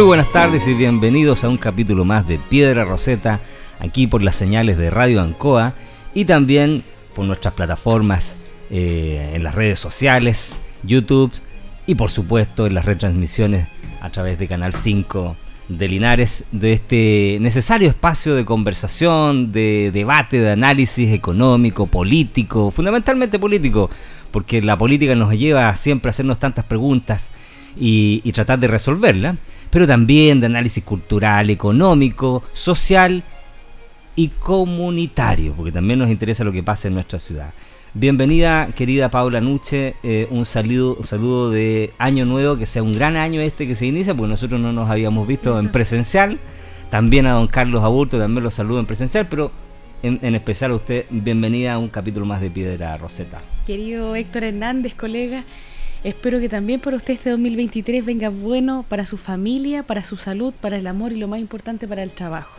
Muy buenas tardes y bienvenidos a un capítulo más de Piedra Roseta, aquí por las señales de Radio Ancoa y también por nuestras plataformas eh, en las redes sociales, YouTube y por supuesto en las retransmisiones a través de Canal 5 de Linares, de este necesario espacio de conversación, de debate, de análisis económico, político, fundamentalmente político, porque la política nos lleva siempre a hacernos tantas preguntas y, tratar de resolverla pero también de análisis cultural, económico, social y comunitario, porque también nos interesa lo que pasa en nuestra ciudad. Bienvenida, querida Paula Nuche, eh, un, saludo, un saludo de año nuevo, que sea un gran año este que se inicia, porque nosotros no nos habíamos visto en presencial. También a don Carlos Aburto, también los saludo en presencial, pero en, en, especial a usted, bienvenida a un capítulo más de Piedra Roseta. Querido Héctor Hernández, colega, Espero que también para usted este 2023 venga bueno para su familia, para su salud, para el amor y lo más importante para el trabajo.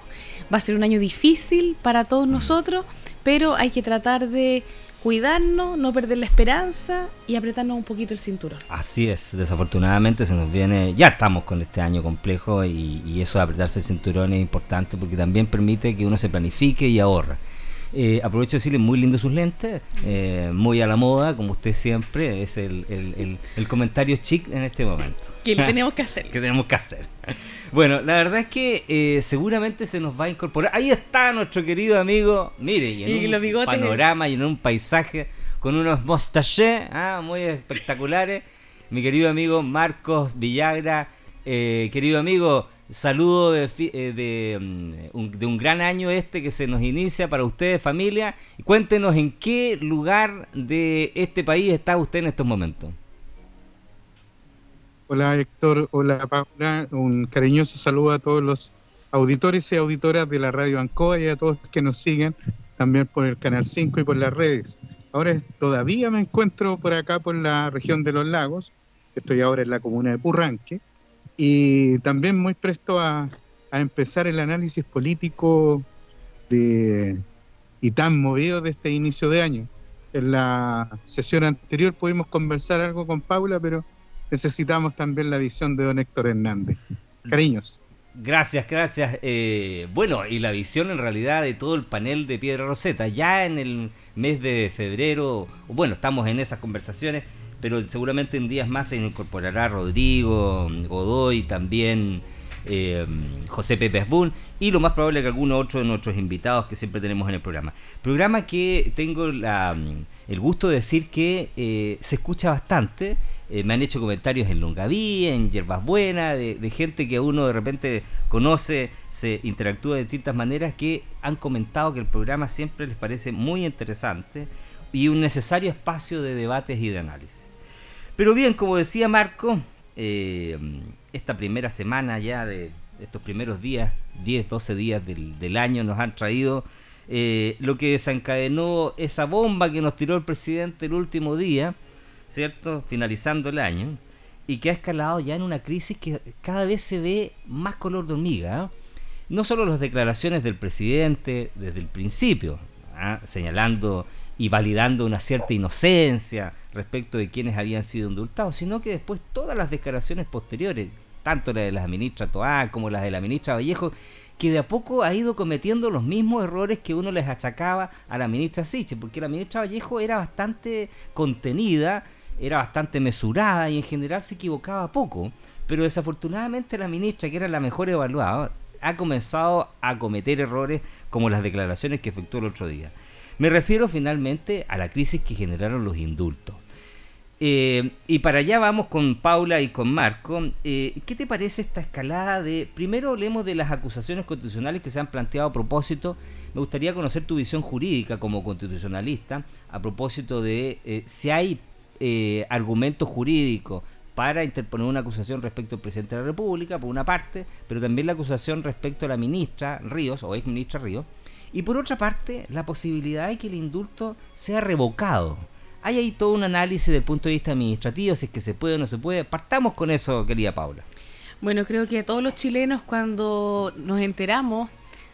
Va a ser un año difícil para todos nosotros, pero hay que tratar de cuidarnos, no perder la esperanza y apretarnos un poquito el cinturón. Así es, desafortunadamente se nos viene, ya estamos con este año complejo y, y eso de apretarse el cinturón es importante porque también permite que uno se planifique y ahorre. Eh, aprovecho de decirle muy lindo sus lentes, eh, muy a la moda, como usted siempre, es el, el, el, comentario chic en este momento. Que tenemos que hacer. que tenemos que hacer. Bueno, la verdad es que eh, seguramente se nos va a incorporar. Ahí está nuestro querido amigo, mire, y en un panorama y en un paisaje con unos mostachés ah, muy espectaculares. Mi querido amigo Marcos Villagra, querido amigo, Saludo de, eh, mm, un, de, un, gran año este que se nos inicia para ustedes, familia. Cuéntenos en qué lugar de este país está usted en estos momentos. Hola Héctor, hola Paula, un cariñoso saludo a todos los auditores y auditoras de la radio Ancoa y a todos los que nos siguen también por el Canal 5 y por las redes. Ahora todavía me encuentro por acá por la región de los lagos, estoy ahora en la comuna de Purranque y también muy presto a, empezar el análisis político de, y tan movido de este inicio de año. En la sesión anterior pudimos conversar algo con Paula, pero necesitamos también la visión de don Héctor Hernández. Cariños. Gracias, gracias. Eh, bueno, y la visión en realidad de todo el panel de Piedra Roseta. Ya en el mes de febrero, bueno, estamos en esas conversaciones pero seguramente en días más se incorporará Rodrigo, Godoy, también eh, José Pepe Asbun y lo más probable que alguno otro de nuestros invitados que siempre tenemos en el programa. Programa que tengo el gusto de decir que eh, se escucha bastante. Eh, me han hecho comentarios en Longaví, en Yerbas Buenas, de, de, gente que uno de repente conoce, se interactúa de distintas maneras, que han comentado que el programa siempre les parece muy interesante y un necesario espacio de debates y de análisis. Pero bien, como decía Marco, eh, esta primera semana ya de estos primeros días, 10, 12 días del, año, nos han traído eh, lo que desencadenó esa bomba que nos tiró el presidente el último día, ¿cierto? Finalizando el año, y que ha escalado ya en una crisis que cada vez se ve más color de hormiga. ¿eh? No solo las declaraciones del presidente desde el principio, señalando y validando una cierta inocencia respecto de quienes habían sido indultados, sino que después todas las declaraciones posteriores, tanto la de la ministra Toá como las de la ministra Vallejo, que de a poco ha ido cometiendo los mismos errores que uno les achacaba a la ministra Siche, porque la ministra Vallejo era bastante contenida, era bastante mesurada y en general se equivocaba poco, pero desafortunadamente la ministra, que era la mejor evaluada, ha comenzado a cometer errores como las declaraciones que efectuó el otro día. Me refiero finalmente a la crisis que generaron los indultos. Eh, y para allá vamos con Paula y con Marco. Eh, ¿Qué te parece esta escalada de... Primero hablemos de las acusaciones constitucionales que se han planteado a propósito. Me gustaría conocer tu visión jurídica como constitucionalista a propósito de eh, si hay argumentos jurídicos para interponer una acusación respecto al presidente de la República, por una parte, pero también la acusación respecto a la ministra Ríos, o ex ministra Ríos, y por otra parte, la posibilidad de que el indulto sea revocado hay ahí todo un análisis desde el punto de vista administrativo, si es que se puede o no se puede. Partamos con eso, querida Paula. Bueno, creo que todos los chilenos cuando nos enteramos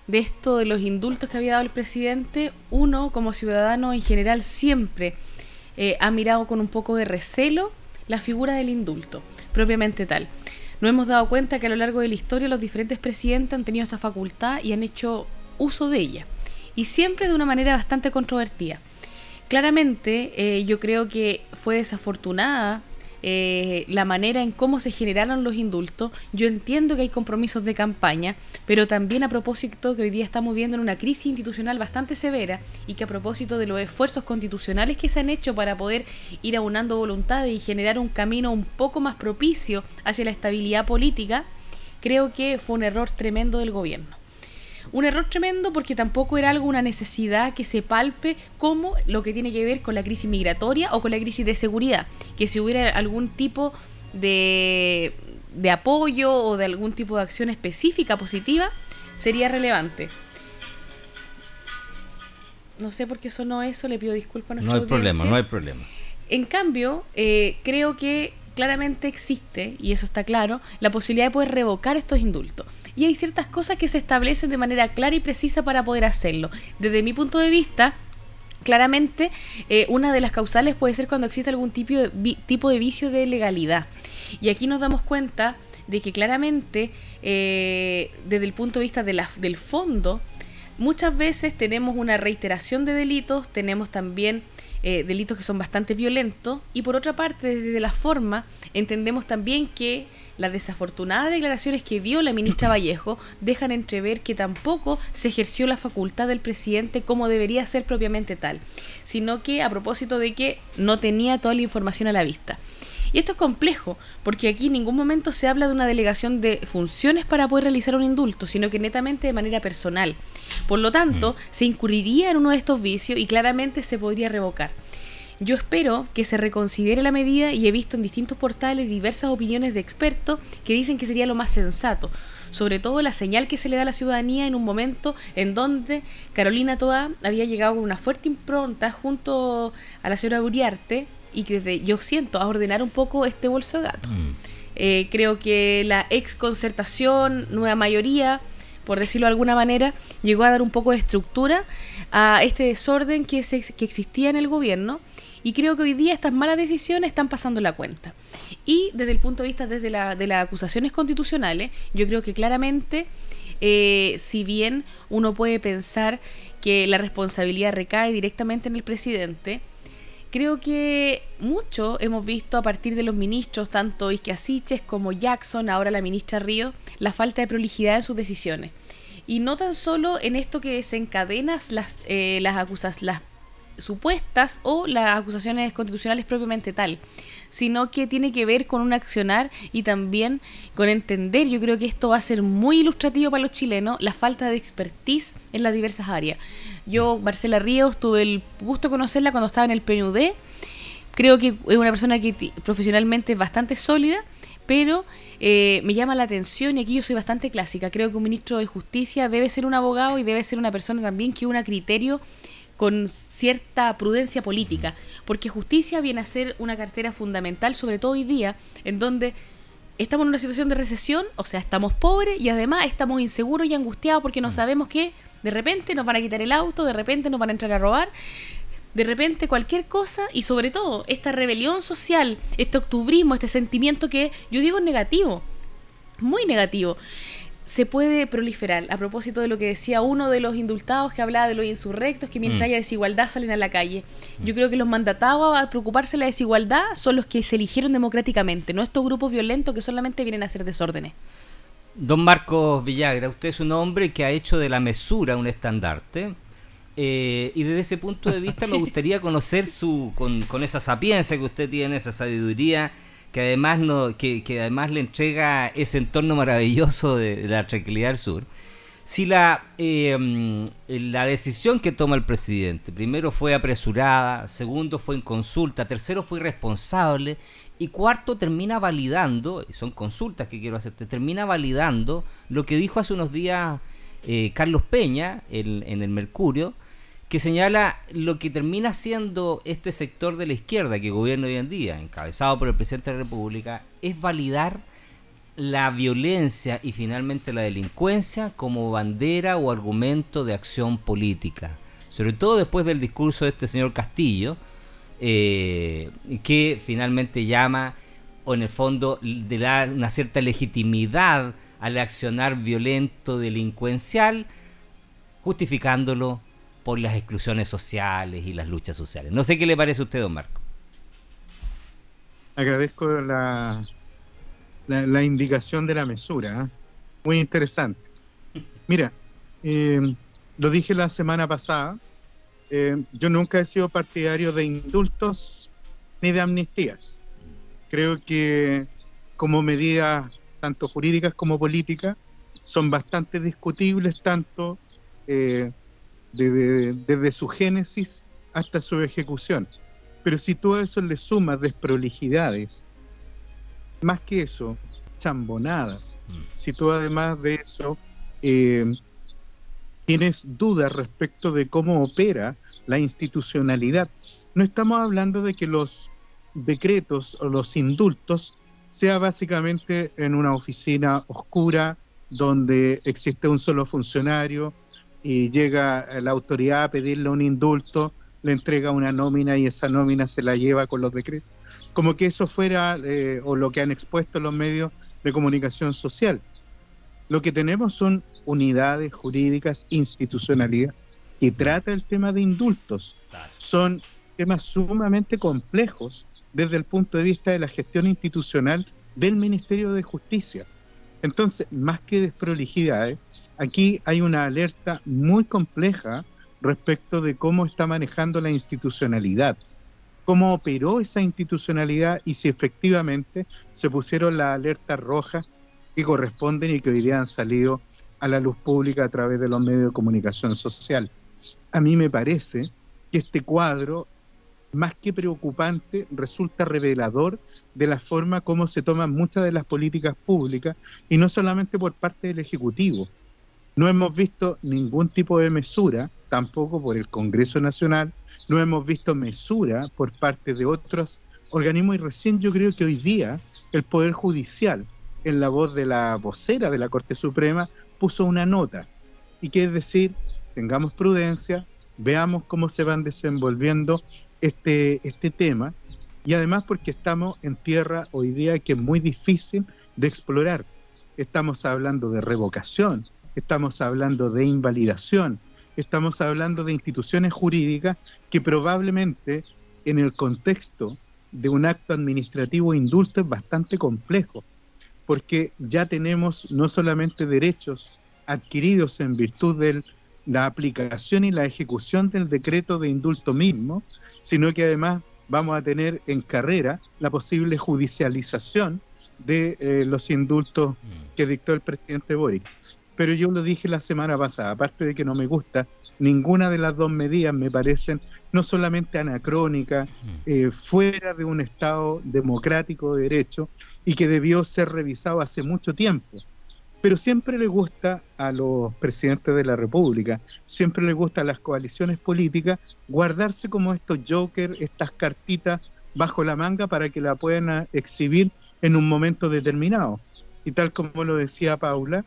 de esto de los indultos que había dado el presidente, uno como ciudadano en general siempre eh, ha mirado con un poco de recelo la figura del indulto, propiamente tal. Nos hemos dado cuenta que a lo largo de la historia los diferentes presidentes han tenido esta facultad y han hecho uso de ella, y siempre de una manera bastante controvertida. Claramente, eh, yo creo que fue desafortunada eh, la manera en cómo se generaron los indultos. Yo entiendo que hay compromisos de campaña, pero también a propósito que hoy día estamos viendo en una crisis institucional bastante severa y que a propósito de los esfuerzos constitucionales que se han hecho para poder ir aunando voluntades y generar un camino un poco más propicio hacia la estabilidad política, creo que fue un error tremendo del gobierno. Un error tremendo porque tampoco era algo, una necesidad que se palpe como lo que tiene que ver con la crisis migratoria o con la crisis de seguridad. Que si hubiera algún tipo de, de apoyo o de algún tipo de acción específica positiva, sería relevante. No sé por qué sonó eso, le pido disculpas a nuestra No hay problema, no hay problema. En cambio, eh, creo que claramente existe, y eso está claro, la posibilidad de poder revocar estos indultos y hay ciertas cosas que se establecen de manera clara y precisa para poder hacerlo. Desde mi punto de vista, claramente eh, una de las causales puede ser cuando existe algún tipo de, tipo de vicio de legalidad. Y aquí nos damos cuenta de que claramente, eh, desde el punto de vista del fondo, muchas veces tenemos una reiteración de delitos, tenemos también eh, delitos que son bastante violentos, y por otra parte, desde la forma, entendemos también que las desafortunadas declaraciones que dio la ministra Vallejo dejan entrever que tampoco se ejerció la facultad del presidente como debería ser propiamente tal, sino que a propósito de que no tenía toda la información a la vista. Y esto es complejo, porque aquí en ningún momento se habla de una delegación de funciones para poder realizar un indulto, sino que netamente de manera personal. Por lo tanto, mm. se incurriría en uno de estos vicios y claramente se podría revocar. Yo espero que se reconsidere la medida y he visto en distintos portales diversas opiniones de expertos que dicen que sería lo más sensato, sobre todo la señal que se le da a la ciudadanía en un momento en donde Carolina Toa había llegado con una fuerte impronta junto a la señora Uriarte y que desde, yo siento a ordenar un poco este bolso de gato. Mm. Eh, creo que la ex concertación, nueva mayoría, por decirlo de alguna manera, llegó a dar un poco de estructura a este desorden que, que existía en el gobierno y creo que hoy día estas malas decisiones están pasando la cuenta. Y desde el punto de vista desde la, de las acusaciones constitucionales, yo creo que claramente, eh, si bien uno puede pensar que la responsabilidad recae directamente en el presidente, creo que mucho hemos visto a partir de los ministros, tanto Isquiasiches como Jackson, ahora la ministra Río, la falta de prolijidad en sus decisiones. Y no tan solo en esto que desencadena las, eh, las, acusas, supuestas o las acusaciones constitucionales propiamente tal, sino que tiene que ver con un accionar y también con entender, yo creo que esto va a ser muy ilustrativo para los chilenos, la falta de expertise en las diversas áreas. Yo, Marcela Ríos, tuve el gusto de conocerla cuando estaba en el PNUD, creo que es una persona que profesionalmente es bastante sólida, pero eh, me llama la atención y aquí yo soy bastante clásica. Creo que un ministro de Justicia debe ser un abogado y debe ser una persona también que una criterio con cierta prudencia política, porque justicia viene a ser una cartera fundamental, sobre todo hoy día, en donde estamos en una situación de recesión, o sea, estamos pobres y además estamos inseguros y angustiados porque no mm. sabemos que de repente nos van a quitar el auto, de repente nos van a entrar a robar, de repente cualquier cosa y sobre todo esta rebelión social, este octubrismo, este sentimiento que yo digo es negativo, muy negativo se puede proliferar. A propósito de lo que decía uno de los indultados que hablaba de los insurrectos, que mientras mm. haya desigualdad salen a la calle. Yo creo que los mandatados a preocuparse de la desigualdad son los que se eligieron democráticamente, no estos grupos violentos que solamente vienen a hacer desórdenes. Don Marcos Villagra, usted es un hombre que ha hecho de la mesura un estandarte Eh, y desde ese punto de vista me gustaría conocer su con, con, esa sapiencia que usted tiene, esa sabiduría que además no, que, además le entrega ese entorno maravilloso de, la tranquilidad del sur. Si la, eh, la decisión que toma el presidente, primero fue apresurada, segundo fue en consulta, tercero fue irresponsable y cuarto termina validando, y son consultas que quiero hacerte, termina validando lo que dijo hace unos días eh, Carlos Peña en, en el Mercurio, que señala lo que termina siendo este sector de la izquierda que gobierna hoy en día, encabezado por el presidente de la República, es validar la violencia y finalmente la delincuencia como bandera o argumento de acción política. Sobre todo después del discurso de este señor Castillo, eh, que finalmente llama, o en el fondo, de la, una cierta legitimidad al accionar violento delincuencial, justificándolo por las exclusiones sociales y las luchas sociales. No sé qué le parece a usted, don Marco. Agradezco la, la, indicación de la mesura, ¿eh? muy interesante. Mira, eh, lo dije la semana pasada, eh, yo nunca he sido partidario de indultos ni de amnistías. Creo que como medidas tanto jurídicas como políticas son bastante discutibles tanto desde, su génesis hasta su ejecución. Pero si tú a eso le sumas desprolijidades, más que eso, chambonadas, mm. si tú además de eso eh, tienes dudas respecto de cómo opera la institucionalidad, no estamos hablando de que los decretos o los indultos sea básicamente en una oficina oscura donde existe un solo funcionario y llega la autoridad a pedirle un indulto, le entrega una nómina y esa nómina se la lleva con los decretos. Como que eso fuera, eh, o lo que han expuesto los medios de comunicación social. Lo que tenemos son unidades jurídicas, institucionalidad, que trata el tema de indultos. Son temas sumamente complejos desde el punto de vista de la gestión institucional del Ministerio de Justicia. Entonces, más que desprolijidades, aquí hay una alerta muy compleja respecto de cómo está manejando la institucionalidad, cómo operó esa institucionalidad y si efectivamente se pusieron las alertas rojas que corresponden y que hoy día han salido a la luz pública a través de los medios de comunicación social. A mí me parece que este cuadro, más que preocupante, resulta revelador de la forma como se toman muchas de las políticas públicas y no solamente por parte del Ejecutivo, no hemos visto ningún tipo de mesura, tampoco por el Congreso Nacional, no hemos visto mesura por parte de otros organismos y recién yo creo que hoy día el Poder Judicial, en la voz de la vocera de la Corte Suprema, puso una nota. Y que es decir, tengamos prudencia, veamos cómo se van desenvolviendo este, este tema y además porque estamos en tierra hoy día que es muy difícil de explorar. Estamos hablando de revocación, estamos hablando de invalidación, estamos hablando de instituciones jurídicas que probablemente en el contexto de un acto administrativo indulto es bastante complejo, porque ya tenemos no solamente derechos adquiridos en virtud de la aplicación y la ejecución del decreto de indulto mismo, sino que además vamos a tener en carrera la posible judicialización de eh, los indultos mm. que dictó el presidente Boric pero yo lo dije la semana pasada, aparte de que no me gusta, ninguna de las dos medidas me parecen no solamente anacrónicas, mm. eh, fuera de un Estado democrático de derecho y que debió ser revisado hace mucho tiempo. Pero siempre le gusta a los presidentes de la República, siempre le gusta a las coaliciones políticas guardarse como estos jokers, estas cartitas bajo la manga para que la puedan exhibir en un momento determinado. Y tal como lo decía Paula,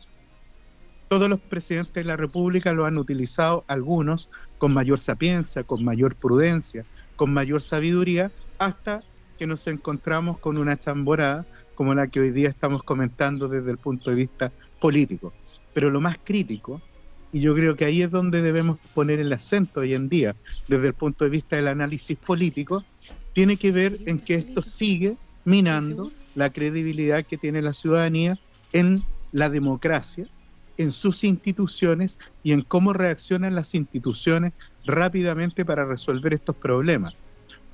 todos los presidentes de la República lo han utilizado, algunos con mayor sapiencia, con mayor prudencia, con mayor sabiduría, hasta que nos encontramos con una chamborada como la que hoy día estamos comentando desde el punto de vista político. Pero lo más crítico, y yo creo que ahí es donde debemos poner el acento hoy en día, desde el punto de vista del análisis político, tiene que ver en que esto sigue minando la credibilidad que tiene la ciudadanía en la democracia en sus instituciones y en cómo reaccionan las instituciones rápidamente para resolver estos problemas.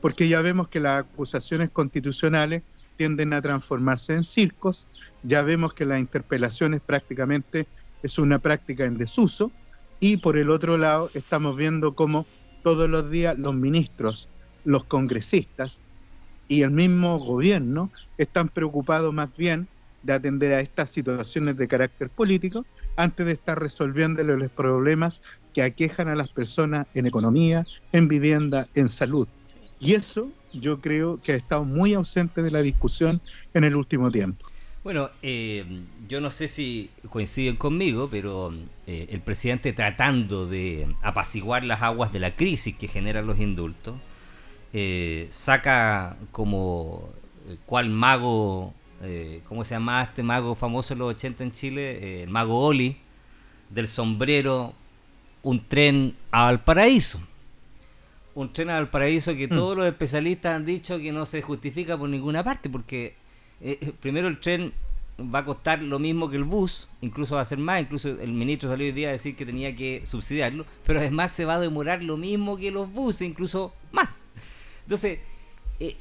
Porque ya vemos que las acusaciones constitucionales tienden a transformarse en circos, ya vemos que las interpelaciones prácticamente es una práctica en desuso y por el otro lado estamos viendo cómo todos los días los ministros, los congresistas y el mismo gobierno están preocupados más bien de atender a estas situaciones de carácter político antes de estar resolviendo los problemas que aquejan a las personas en economía, en vivienda, en salud. Y eso yo creo que ha estado muy ausente de la discusión en el último tiempo. Bueno, eh, yo no sé si coinciden conmigo, pero eh, el presidente tratando de apaciguar las aguas de la crisis que generan los indultos, eh, saca como cual mago, ¿cómo se llama este mago famoso en los 80 en Chile? el mago Oli, del sombrero, un tren a Valparaíso un tren al paraíso que mm. todos los especialistas han dicho que no se justifica por ninguna parte, porque eh, eh, primero el tren va a costar lo mismo que el bus, incluso va a ser más, incluso el ministro salió hoy día a decir que tenía que subsidiarlo, pero además se va a demorar lo mismo que los buses, incluso más. Entonces, eh,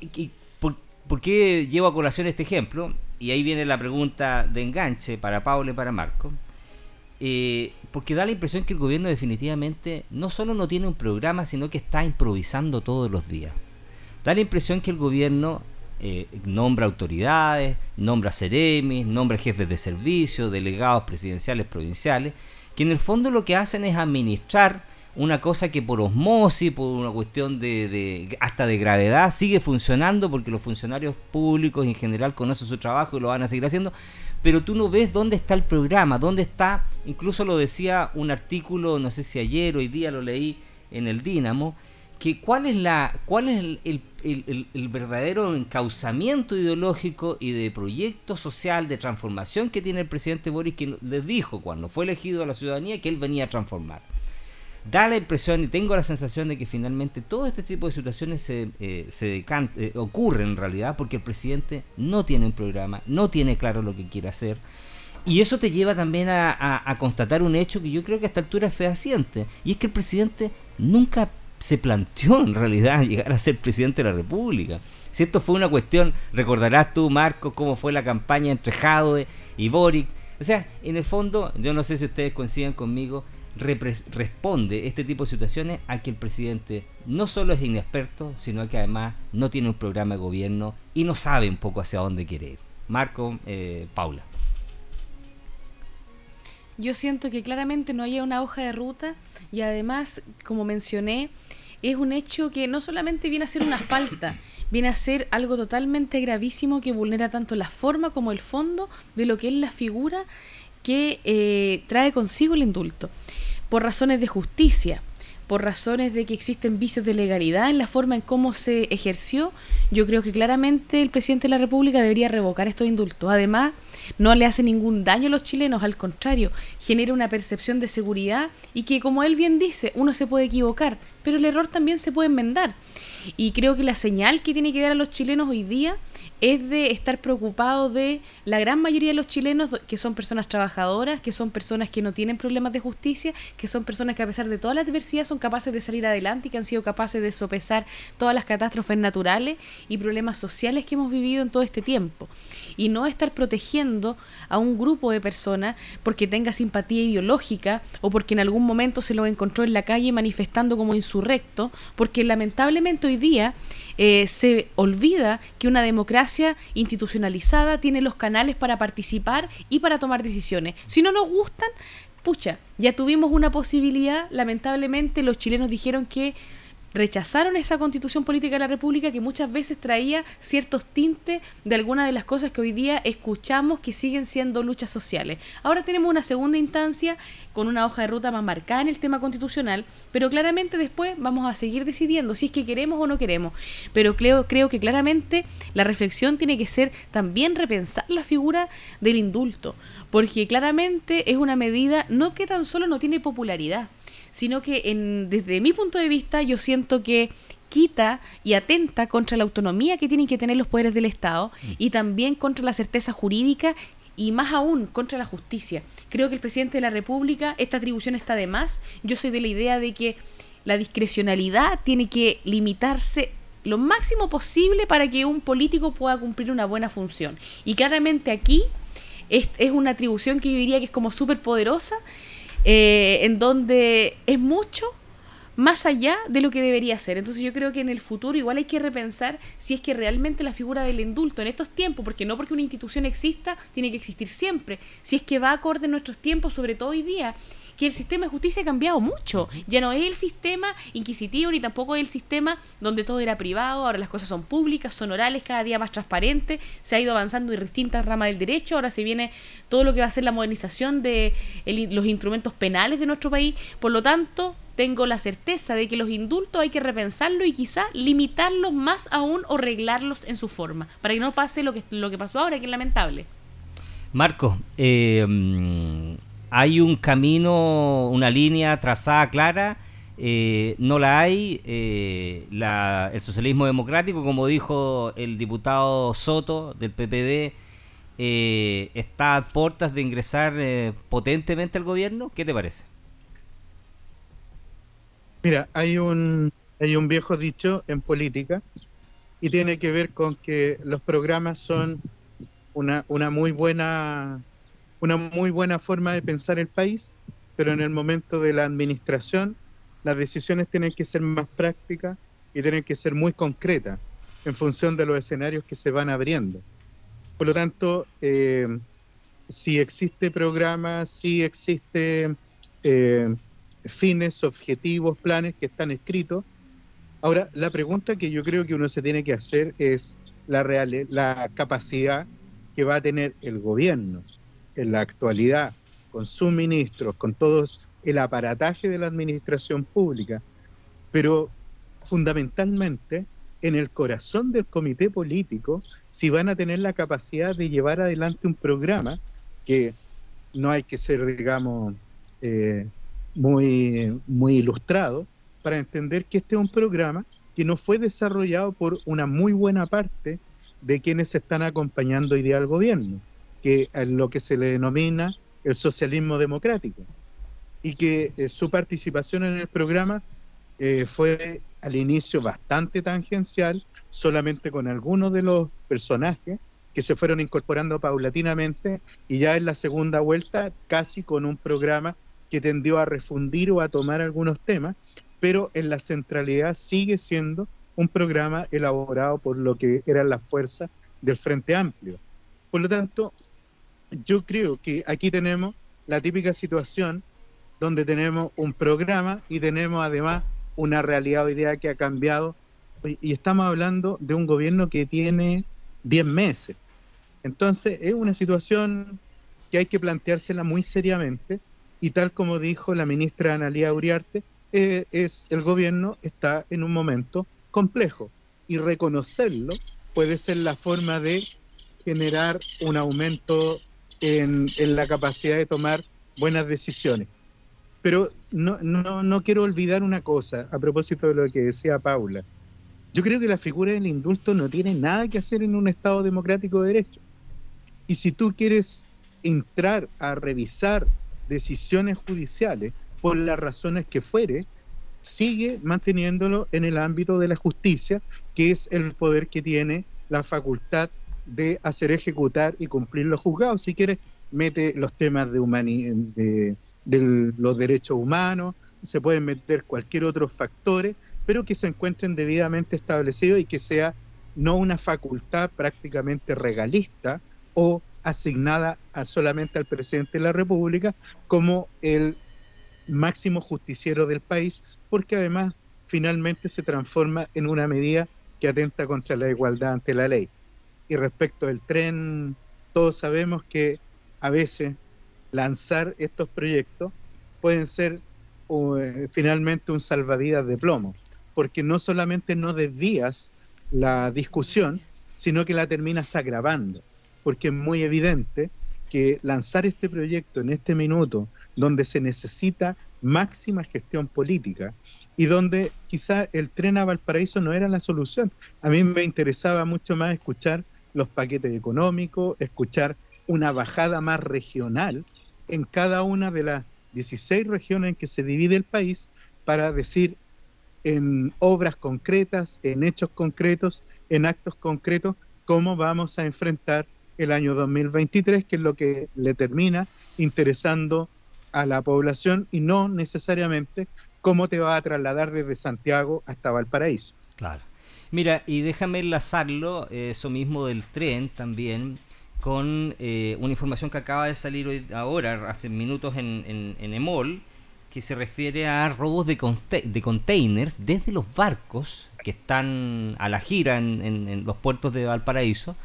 ¿por, ¿por, qué llevo a colación este ejemplo? Y ahí viene la pregunta de enganche para Pablo y para Marco. Eh, porque da la impresión que el gobierno definitivamente no solo no tiene un programa, sino que está improvisando todos los días. Da la impresión que el gobierno eh, nombra autoridades, nombra seremis, nombra jefes de servicio, delegados presidenciales provinciales, que en el fondo lo que hacen es administrar una cosa que por osmosis, por una cuestión de, hasta de gravedad, sigue funcionando porque los funcionarios públicos en general conocen su trabajo y lo van a seguir haciendo, pero tú no ves dónde está el programa, dónde está, incluso lo decía un artículo, no sé si ayer o hoy día lo leí en el Dínamo, que cuál es la cuál es el, verdadero encauzamiento ideológico y de proyecto social de transformación que tiene el presidente Boris que les dijo cuando fue elegido a la ciudadanía que él venía a transformar da la impresión y tengo la sensación de que finalmente todo este tipo de situaciones se, eh, se eh, ocurren en realidad porque el presidente no tiene un programa, no tiene claro lo que quiere hacer. Y eso te lleva también a, constatar un hecho que yo creo que a esta altura es fehaciente. Y es que el presidente nunca se planteó en realidad llegar a ser presidente de la República. Si esto fue una cuestión, recordarás tú, Marco, cómo fue la campaña entre Jadwe y Boric. O sea, en el fondo, yo no sé si ustedes coinciden conmigo, responde este tipo de situaciones a que el presidente no solo es inexperto, sino que además no tiene un programa de gobierno y no sabe un poco hacia dónde quiere ir. Marco, eh, Paula. Yo siento que claramente no hay una hoja de ruta y además, como mencioné, es un hecho que no solamente viene a ser una falta, viene a ser algo totalmente gravísimo que vulnera tanto la forma como el fondo de lo que es la figura que eh, trae consigo el indulto por razones de justicia, por razones de que existen vicios de legalidad en la forma en cómo se ejerció, yo creo que claramente el presidente de la República debería revocar estos indultos. Además, no le hace ningún daño a los chilenos, al contrario, genera una percepción de seguridad y que, como él bien dice, uno se puede equivocar, pero el error también se puede enmendar. Y creo que la señal que tiene que dar a los chilenos hoy día es de estar preocupado de la gran mayoría de los chilenos que son personas trabajadoras, que son personas que no tienen problemas de justicia, que son personas que a pesar de toda la adversidad son capaces de salir adelante y que han sido capaces de sopesar todas las catástrofes naturales y problemas sociales que hemos vivido en todo este tiempo. Y no estar protegiendo a un grupo de personas porque tenga simpatía ideológica o porque en algún momento se lo encontró en la calle manifestando como insurrecto, porque lamentablemente hoy día eh, se olvida que una democracia institucionalizada tiene los canales para participar y para tomar decisiones. Si no nos gustan, pucha, ya tuvimos una posibilidad, lamentablemente los chilenos dijeron que rechazaron esa constitución política de la República que muchas veces traía ciertos tintes de algunas de las cosas que hoy día escuchamos que siguen siendo luchas sociales. Ahora tenemos una segunda instancia con una hoja de ruta más marcada en el tema constitucional, pero claramente después vamos a seguir decidiendo si es que queremos o no queremos. Pero creo, creo que claramente la reflexión tiene que ser también repensar la figura del indulto, porque claramente es una medida no que tan solo no tiene popularidad, sino que en, desde mi punto de vista yo siento que quita y atenta contra la autonomía que tienen que tener los poderes del Estado mm. y también contra la certeza jurídica y más aún contra la justicia. Creo que el presidente de la República, esta atribución está de más. Yo soy de la idea de que la discrecionalidad tiene que limitarse lo máximo posible para que un político pueda cumplir una buena función. Y claramente aquí es, una atribución que yo diría que es como súper poderosa, eh, en donde es mucho más allá de lo que debería ser. Entonces yo creo que en el futuro igual hay que repensar si es que realmente la figura del indulto en estos tiempos, porque no porque una institución exista, tiene que existir siempre, si es que va acorde en nuestros tiempos, sobre todo hoy día, que el sistema de justicia ha cambiado mucho. Ya no es el sistema inquisitivo ni tampoco es el sistema donde todo era privado, ahora las cosas son públicas, son orales, cada día más transparentes, se ha ido avanzando en distintas ramas del derecho, ahora se viene todo lo que va a ser la modernización de los instrumentos penales de nuestro país, por lo tanto, tengo la certeza de que los indultos hay que repensarlo y quizá limitarlos más aún o reglarlos en su forma, para que no pase lo que, lo que pasó ahora, que es lamentable. Marco, eh, hay un camino, una línea trazada clara, eh, no la hay. Eh, el socialismo democrático, como dijo el diputado Soto del PPD, eh, está a puertas de ingresar potentemente al gobierno. ¿Qué te parece? Mira, hay un, hay un viejo dicho en política y tiene que ver con que los programas son una, una muy buena una muy buena forma de pensar el país, pero en el momento de la administración las decisiones tienen que ser más prácticas y tienen que ser muy concretas en función de los escenarios que se van abriendo. Por lo tanto, eh, si existe programa, si existe eh, fines, objetivos, planes que están escritos. Ahora, la pregunta que yo creo que uno se tiene que hacer es la, real, la capacidad que va a tener el gobierno en la actualidad, con suministros, con todos el aparataje de la administración pública, pero fundamentalmente en el corazón del comité político, si van a tener la capacidad de llevar adelante un programa que no hay que ser, digamos, eh, muy, muy ilustrado para entender que este es un programa que no fue desarrollado por una muy buena parte de quienes están acompañando hoy día al gobierno que lo que se le denomina el socialismo democrático y que eh, su participación en el programa eh, fue al inicio bastante tangencial, solamente con algunos de los personajes que se fueron incorporando paulatinamente y ya en la segunda vuelta casi con un programa que tendió a refundir o a tomar algunos temas, pero en la centralidad sigue siendo un programa elaborado por lo que eran las fuerzas del Frente Amplio. Por lo tanto, yo creo que aquí tenemos la típica situación donde tenemos un programa y tenemos además una realidad hoy día que ha cambiado. Y estamos hablando de un gobierno que tiene 10 meses. Entonces es una situación que hay que planteársela muy seriamente. Y tal como dijo la ministra Analía Uriarte, eh, es el gobierno está en un momento complejo. Y reconocerlo puede ser la forma de generar un aumento en, la capacidad de tomar buenas decisiones. Pero no, no, no quiero olvidar una cosa a propósito de lo que decía Paula. Yo creo que la figura del indulto no tiene nada que hacer en un Estado democrático de derecho. Y si tú quieres entrar a revisar decisiones judiciales por las razones que fuere, sigue manteniéndolo en el ámbito de la justicia, que es el poder que tiene la facultad de hacer ejecutar y cumplir los juzgados. Si quieres, mete los temas de, de, los derechos humanos, se pueden meter cualquier otro factores, pero que se encuentren debidamente establecidos y que sea no una facultad prácticamente regalista o asignada a solamente al presidente de la República como el máximo justiciero del país, porque además finalmente se transforma en una medida que atenta contra la igualdad ante la ley. Y respecto del tren, todos sabemos que a veces lanzar estos proyectos pueden ser eh, finalmente un salvavidas de plomo, porque no solamente no desvías la discusión, sino que la terminas agravando, porque es muy evidente que lanzar este proyecto en este minuto, donde se necesita máxima gestión política y donde quizá el tren a Valparaíso no era la solución. A mí me interesaba mucho más escuchar los paquetes económicos, escuchar una bajada más regional en cada una de las 16 regiones en que se divide el país para decir en obras concretas, en hechos concretos, en actos concretos, cómo vamos a enfrentar el año 2023, que es lo que le termina interesando a la población y no necesariamente cómo te va a trasladar desde Santiago hasta Valparaíso. Claro. Mira, y déjame enlazarlo, eh, eso mismo del tren también, con eh, una información que acaba de salir hoy, ahora, hace minutos en, en, EMOL, que se refiere a robos de, de containers desde los barcos que están a la gira en, en los puertos de Valparaíso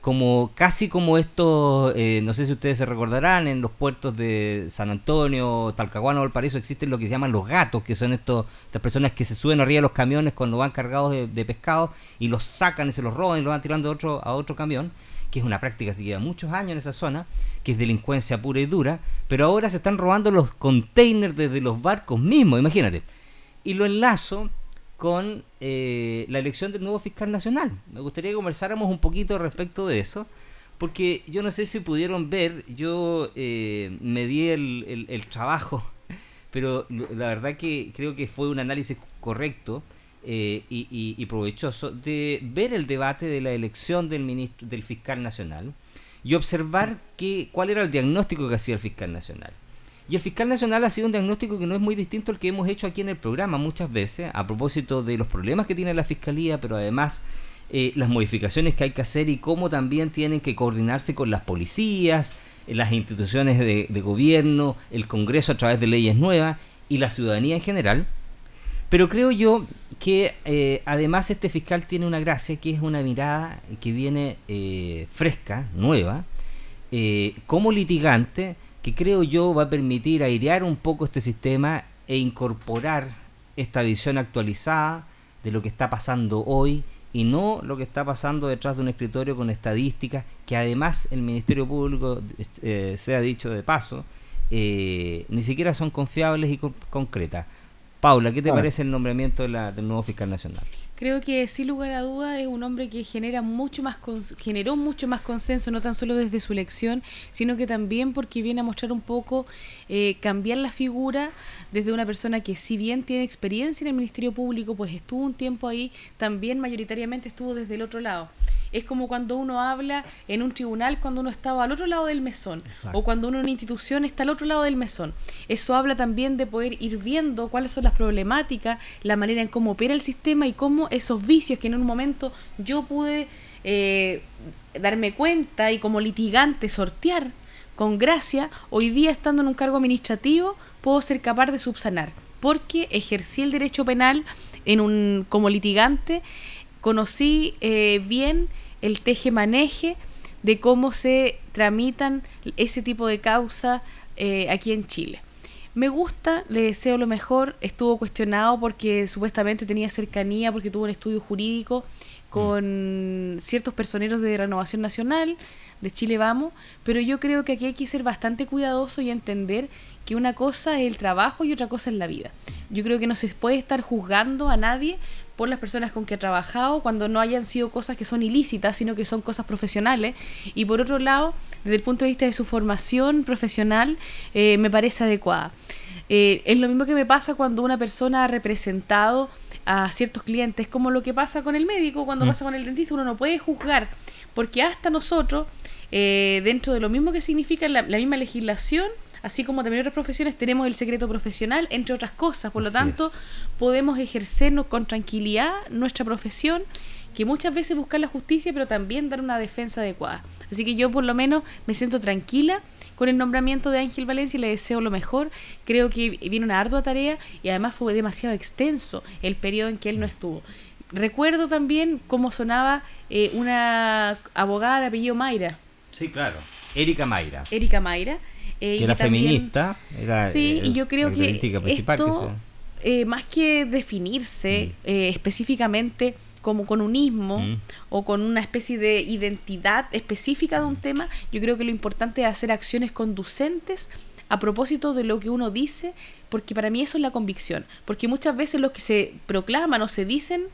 como casi como esto, eh, no sé si ustedes se recordarán, en los puertos de San Antonio, Talcahuano, Valparaíso existen lo que se llaman los gatos, que son estos, estas personas que se suben arriba de los camiones cuando van cargados de, pescado y los sacan y se los roban y los van tirando a otro, a otro camión, que es una práctica que lleva muchos años en esa zona, que es delincuencia pura y dura, pero ahora se están robando los containers desde los barcos mismos, imagínate. Y lo enlazo con eh, la elección del nuevo fiscal nacional. Me gustaría que conversáramos un poquito respecto de eso, porque yo no sé si pudieron ver, yo eh, me di el, trabajo, pero la verdad que creo que fue un análisis correcto eh, y, provechoso de ver el debate de la elección del ministro, del fiscal nacional y observar que, cuál era el diagnóstico que hacía el fiscal nacional. Y el fiscal nacional ha sido un diagnóstico que no es muy distinto al que hemos hecho aquí en el programa muchas veces, a propósito de los problemas que tiene la fiscalía, pero además eh, las modificaciones que hay que hacer y cómo también tienen que coordinarse con las policías, eh, las instituciones de, gobierno, el Congreso a través de leyes nuevas y la ciudadanía en general. Pero creo yo que eh, además este fiscal tiene una gracia que es una mirada que viene fresca, nueva, como litigante que creo yo va a permitir airear un poco este sistema e incorporar esta visión actualizada de lo que está pasando hoy y no lo que está pasando detrás de un escritorio con estadísticas que además el Ministerio Público, eh, se ha dicho de paso, eh, ni siquiera son confiables y concretas. Paula, ¿qué te parece el nombramiento de la, del nuevo fiscal nacional? Creo que sin lugar a duda es un hombre que genera mucho más generó mucho más consenso, no tan solo desde su elección, sino que también porque viene a mostrar un poco eh, cambiar la figura desde una persona que si bien tiene experiencia en el Ministerio Público, pues estuvo un tiempo ahí, también mayoritariamente estuvo desde el otro lado. Es como cuando uno habla en un tribunal cuando uno estaba al otro lado del mesón o cuando uno en una institución está al otro lado del mesón. Eso habla también de poder ir viendo cuáles son las problemáticas, la manera en cómo opera el sistema y cómo esos vicios que en un momento yo pude eh, darme cuenta y como litigante sortear con gracia, hoy día estando en un cargo administrativo puedo ser capaz de subsanar, porque ejercí el derecho penal en un como litigante conocí eh, bien el teje-maneje de cómo se tramitan ese tipo de causa eh, aquí en Chile. Me gusta, le deseo lo mejor. Estuvo cuestionado porque supuestamente tenía cercanía, porque tuvo un estudio jurídico con mm. ciertos personeros de Renovación Nacional, de Chile Vamos, pero yo creo que aquí hay que ser bastante cuidadoso y entender que una cosa es el trabajo y otra cosa es la vida. Yo creo que no se puede estar juzgando a nadie por las personas con que ha trabajado cuando no hayan sido cosas que son ilícitas, sino que son cosas profesionales. Y por otro lado, desde el punto de vista de su formación profesional, eh, me parece adecuada. Eh, es lo mismo que me pasa cuando una persona ha representado a ciertos clientes, como lo que pasa con el médico, cuando mm. pasa con el dentista, uno no puede juzgar, porque hasta nosotros, eh, dentro de lo mismo que significa la misma legislación, así como también otras profesiones, tenemos el secreto profesional, entre otras cosas. Por lo tanto, podemos ejercernos con tranquilidad nuestra profesión, que muchas veces buscar la justicia, pero también dar una defensa adecuada. Así que yo por lo menos me siento tranquila con el nombramiento de Ángel Valencia y le deseo lo mejor. Creo que viene una ardua tarea y además fue demasiado extenso el periodo en que él no estuvo. Recuerdo también cómo sonaba eh, una abogada de apellido Mayra. Sí, claro. Erika Mayra. Erika Mayra eh, que era feminista. Era, sí, y yo creo que esto, eh, más que definirse mm. eh, específicamente como con unismo mm. o con una especie de identidad específica de un mm. tema, yo creo que lo importante es hacer acciones conducentes a propósito de lo que uno dice, porque para mí eso es la convicción, porque muchas veces lo que se proclaman o se dicen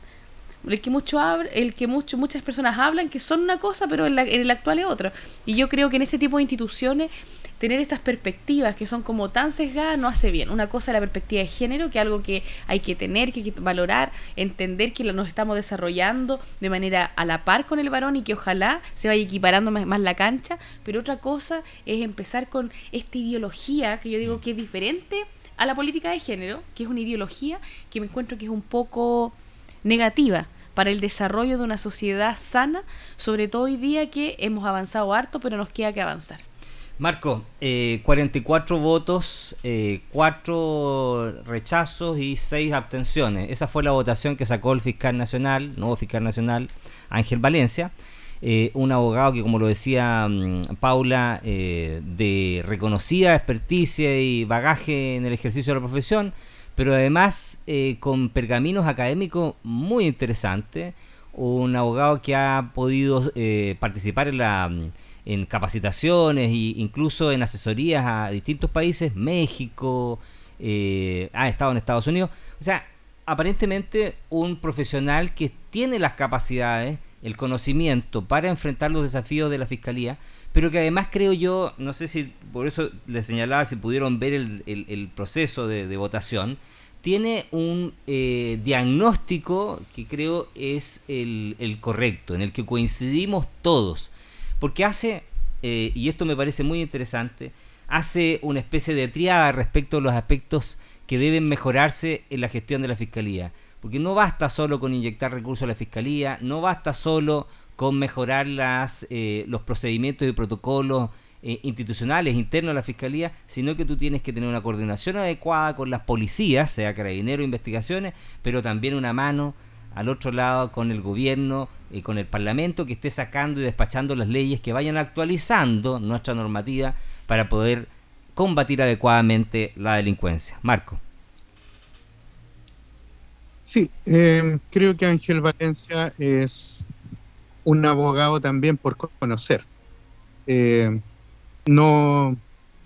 el que mucho el que mucho, muchas personas hablan que son una cosa, pero en, en el actual es otra. Y yo creo que en este tipo de instituciones tener estas perspectivas que son como tan sesgadas no hace bien. Una cosa es la perspectiva de género, que es algo que hay que tener, que hay que valorar, entender que nos estamos desarrollando de manera a la par con el varón y que ojalá se vaya equiparando más la cancha, pero otra cosa es empezar con esta ideología que yo digo que es diferente a la política de género, que es una ideología que me encuentro que es un poco negativa para el desarrollo de una sociedad sana, sobre todo hoy día que hemos avanzado harto, pero nos queda que avanzar. Marco, eh, 44 votos, eh, 4 rechazos y 6 abstenciones. Esa fue la votación que sacó el fiscal nacional, nuevo fiscal nacional, Ángel Valencia. Eh, un abogado que, como lo decía mm, Paula, eh, de reconocida experticia y bagaje en el ejercicio de la profesión, pero además eh, con pergaminos académicos muy interesantes. Un abogado que ha podido participar en la mm, en capacitaciones e incluso en asesorías a distintos países, México, eh, ha estado en Estados Unidos. O sea, aparentemente un profesional que tiene las capacidades, el conocimiento para enfrentar los desafíos de la fiscalía, pero que además creo yo, no sé si por eso les señalaba si pudieron ver el, proceso de, votación, tiene un eh, diagnóstico que creo es el, el correcto, en el que coincidimos todos porque hace, eh, y esto me parece muy interesante, hace una especie de triada respecto a los aspectos que deben mejorarse en la gestión de la Fiscalía. Porque no basta solo con inyectar recursos a la Fiscalía, no basta solo con mejorar las, eh, los procedimientos y protocolos eh, institucionales internos de la Fiscalía, sino que tú tienes que tener una coordinación adecuada con las policías, sea carabinero, investigaciones, pero también una mano al otro lado con el gobierno y con el Parlamento que esté sacando y despachando las leyes que vayan actualizando nuestra normativa para poder combatir adecuadamente la delincuencia. Marco. Sí, em, creo que Ángel Valencia es un abogado también por conocer. Em, no,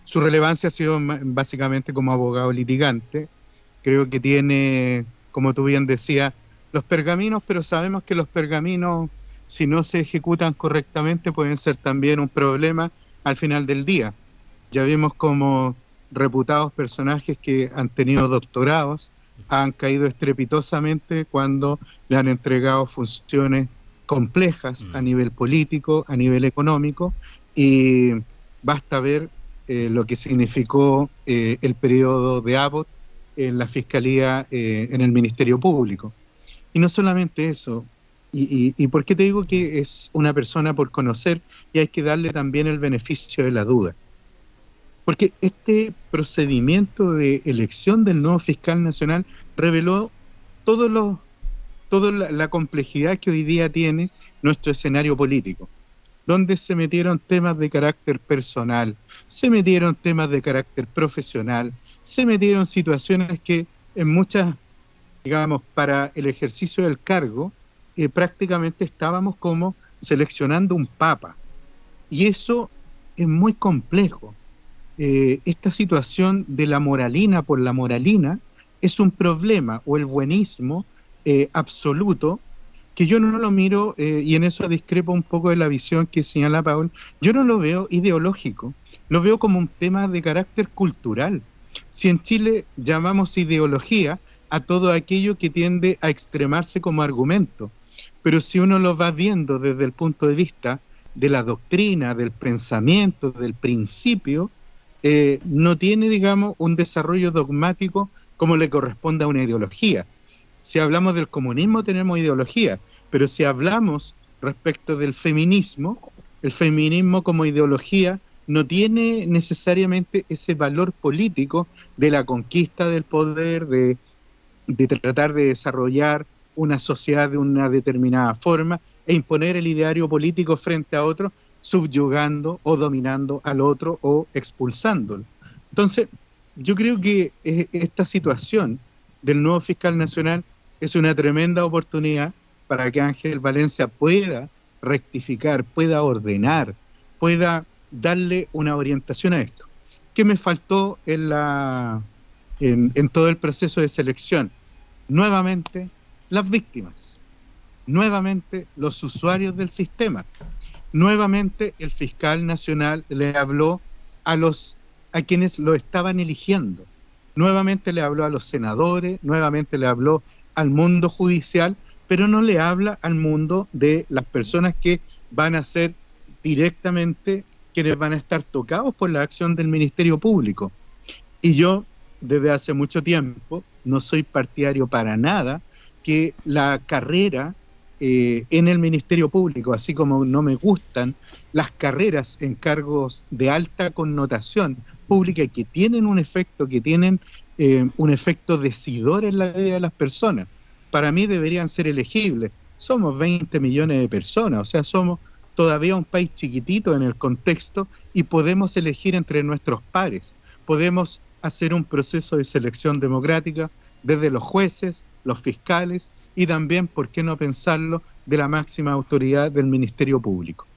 su relevancia ha sido básicamente como abogado litigante. Creo que tiene, como tú bien decías, los pergaminos, pero sabemos que los pergaminos, si no se ejecutan correctamente, pueden ser también un problema al final del día. Ya vimos como reputados personajes que han tenido doctorados han caído estrepitosamente cuando le han entregado funciones complejas a mm. nivel político, a nivel económico, y basta ver eh, lo que significó eh, el periodo de Abbott en la Fiscalía, eh, en el Ministerio Público. Y no solamente eso, y, y, por qué te digo que es una persona por conocer y hay que darle también el beneficio de la duda. Porque este procedimiento de elección del nuevo fiscal nacional reveló todo lo, toda la, complejidad que hoy día tiene nuestro escenario político, donde se metieron temas de carácter personal, se metieron temas de carácter profesional, se metieron situaciones que en muchas digamos, para el ejercicio del cargo, eh, prácticamente estábamos como seleccionando un papa. Y eso es muy complejo. Eh, esta situación de la moralina por la moralina es un problema o el buenismo eh, absoluto que yo no lo miro, y en eso discrepo un poco de la visión que señala Paul, yo no lo veo ideológico, lo veo como un tema de carácter cultural. Si en Chile llamamos ideología a todo aquello que tiende a extremarse como argumento. Pero si uno lo va viendo desde el punto de vista de la doctrina, del pensamiento, del principio, eh, no tiene, digamos, un desarrollo dogmático como le corresponde a una ideología. Si hablamos del comunismo tenemos ideología, pero si hablamos respecto del feminismo, el feminismo como ideología no tiene necesariamente ese valor político de la conquista del poder, de, de tratar de desarrollar una sociedad de una determinada forma e imponer el ideario político frente a otro, subyugando o dominando al otro o expulsándolo. Entonces, yo creo que eh, esta situación del nuevo fiscal nacional es una tremenda oportunidad para que Ángel Valencia pueda rectificar, pueda ordenar, pueda darle una orientación a esto. ¿Qué me faltó en, la, en todo el proceso de selección? nuevamente las víctimas. nuevamente los usuarios del sistema. Nuevamente el fiscal nacional le habló a los a quienes lo estaban eligiendo. Nuevamente le habló a los senadores, nuevamente le habló al mundo judicial, pero no le habla al mundo de las personas que van a ser directamente quienes van a estar tocados por la acción del Ministerio Público. Y yo, desde hace mucho tiempo, no soy partidario para nada que la carrera eh, en el Ministerio Público, así como no me gustan las carreras en cargos de alta connotación pública que tienen un efecto, que tienen eh, un efecto decidor en la vida de las personas, para mí deberían ser elegibles. Somos 20 millones de personas, o sea, somos todavía un país chiquitito en el contexto y podemos elegir entre nuestros pares. Podemos hacer un proceso de selección democrática desde los jueces, los fiscales y también, ¿por qué no pensarlo?, de la máxima autoridad del Ministerio Público.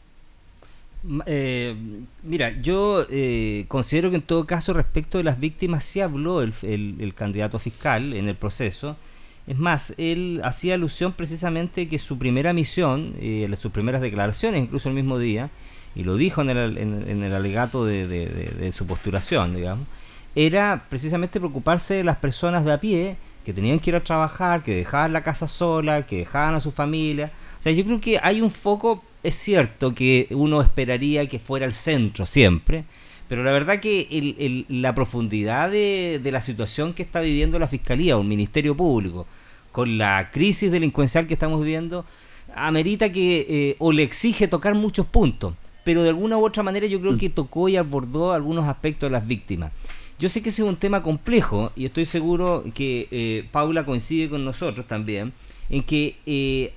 Eh, mira, yo eh, considero que en todo caso respecto de las víctimas sí habló el, el, candidato fiscal en el proceso. Es más, él hacía alusión precisamente que su primera misión, eh, sus primeras declaraciones, incluso el mismo día, y lo dijo en el, en, el alegato de, de, su postulación, digamos, era precisamente preocuparse de las personas de a pie que tenían que ir a trabajar, que dejaban la casa sola, que dejaban a su familia. O sea, yo creo que hay un foco es cierto que uno esperaría que fuera el centro siempre, pero la verdad que la profundidad de, la situación que está viviendo la Fiscalía o el Ministerio Público, con la crisis delincuencial que estamos viviendo, amerita que eh, o le exige tocar muchos puntos, pero de alguna u otra manera yo creo que tocó y abordó algunos aspectos de las víctimas. Yo sé que ese es un tema complejo y estoy seguro que eh, Paula coincide con nosotros también en que eh,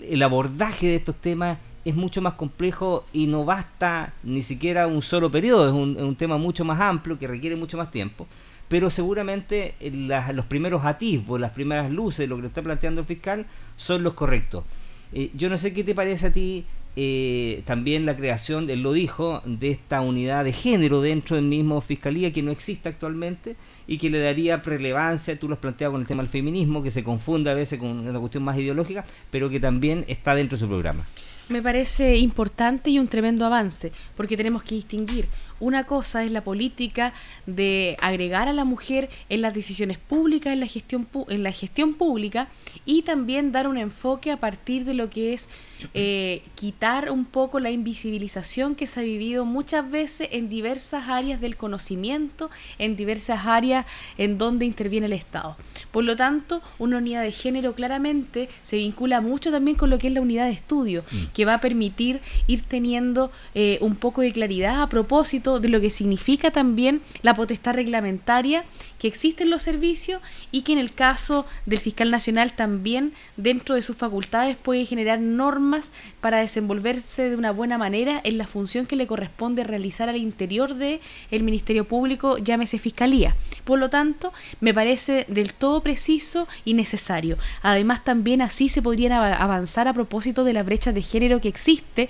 el abordaje de estos temas es mucho más complejo y no basta ni siquiera un solo periodo, es un, tema mucho más amplio que requiere mucho más tiempo, pero seguramente eh, los primeros atisbos, las primeras luces, lo que le está planteando el fiscal, son los correctos. Eh, yo no sé qué te parece a ti eh, también la creación, él lo dijo, de esta unidad de género dentro del mismo fiscalía que no existe actualmente y que le daría relevancia, tú lo has planteado con el tema del feminismo, que se confunde a veces con una cuestión más ideológica, pero que también está dentro de su programa. Me parece importante y un tremendo avance, porque tenemos que distinguir una cosa es la política de agregar a la mujer en las decisiones públicas, en la gestión, en la gestión pública y también dar un enfoque a partir de lo que es eh, quitar un poco la invisibilización que se ha vivido muchas veces en diversas áreas del conocimiento, en diversas áreas en donde interviene el Estado. Por lo tanto, una unidad de género claramente se vincula mucho también con lo que es la unidad de estudio, mm. que va a permitir ir teniendo eh, un poco de claridad a propósito de lo que significa también la potestad reglamentaria que existe en los servicios y que en el caso del fiscal nacional también dentro de sus facultades puede generar normas para desenvolverse de una buena manera en la función que le corresponde realizar al interior de el Ministerio Público, llámese Fiscalía. Por lo tanto, me parece del todo preciso y necesario. Además, también así se podrían avanzar a propósito de la brecha de género que existe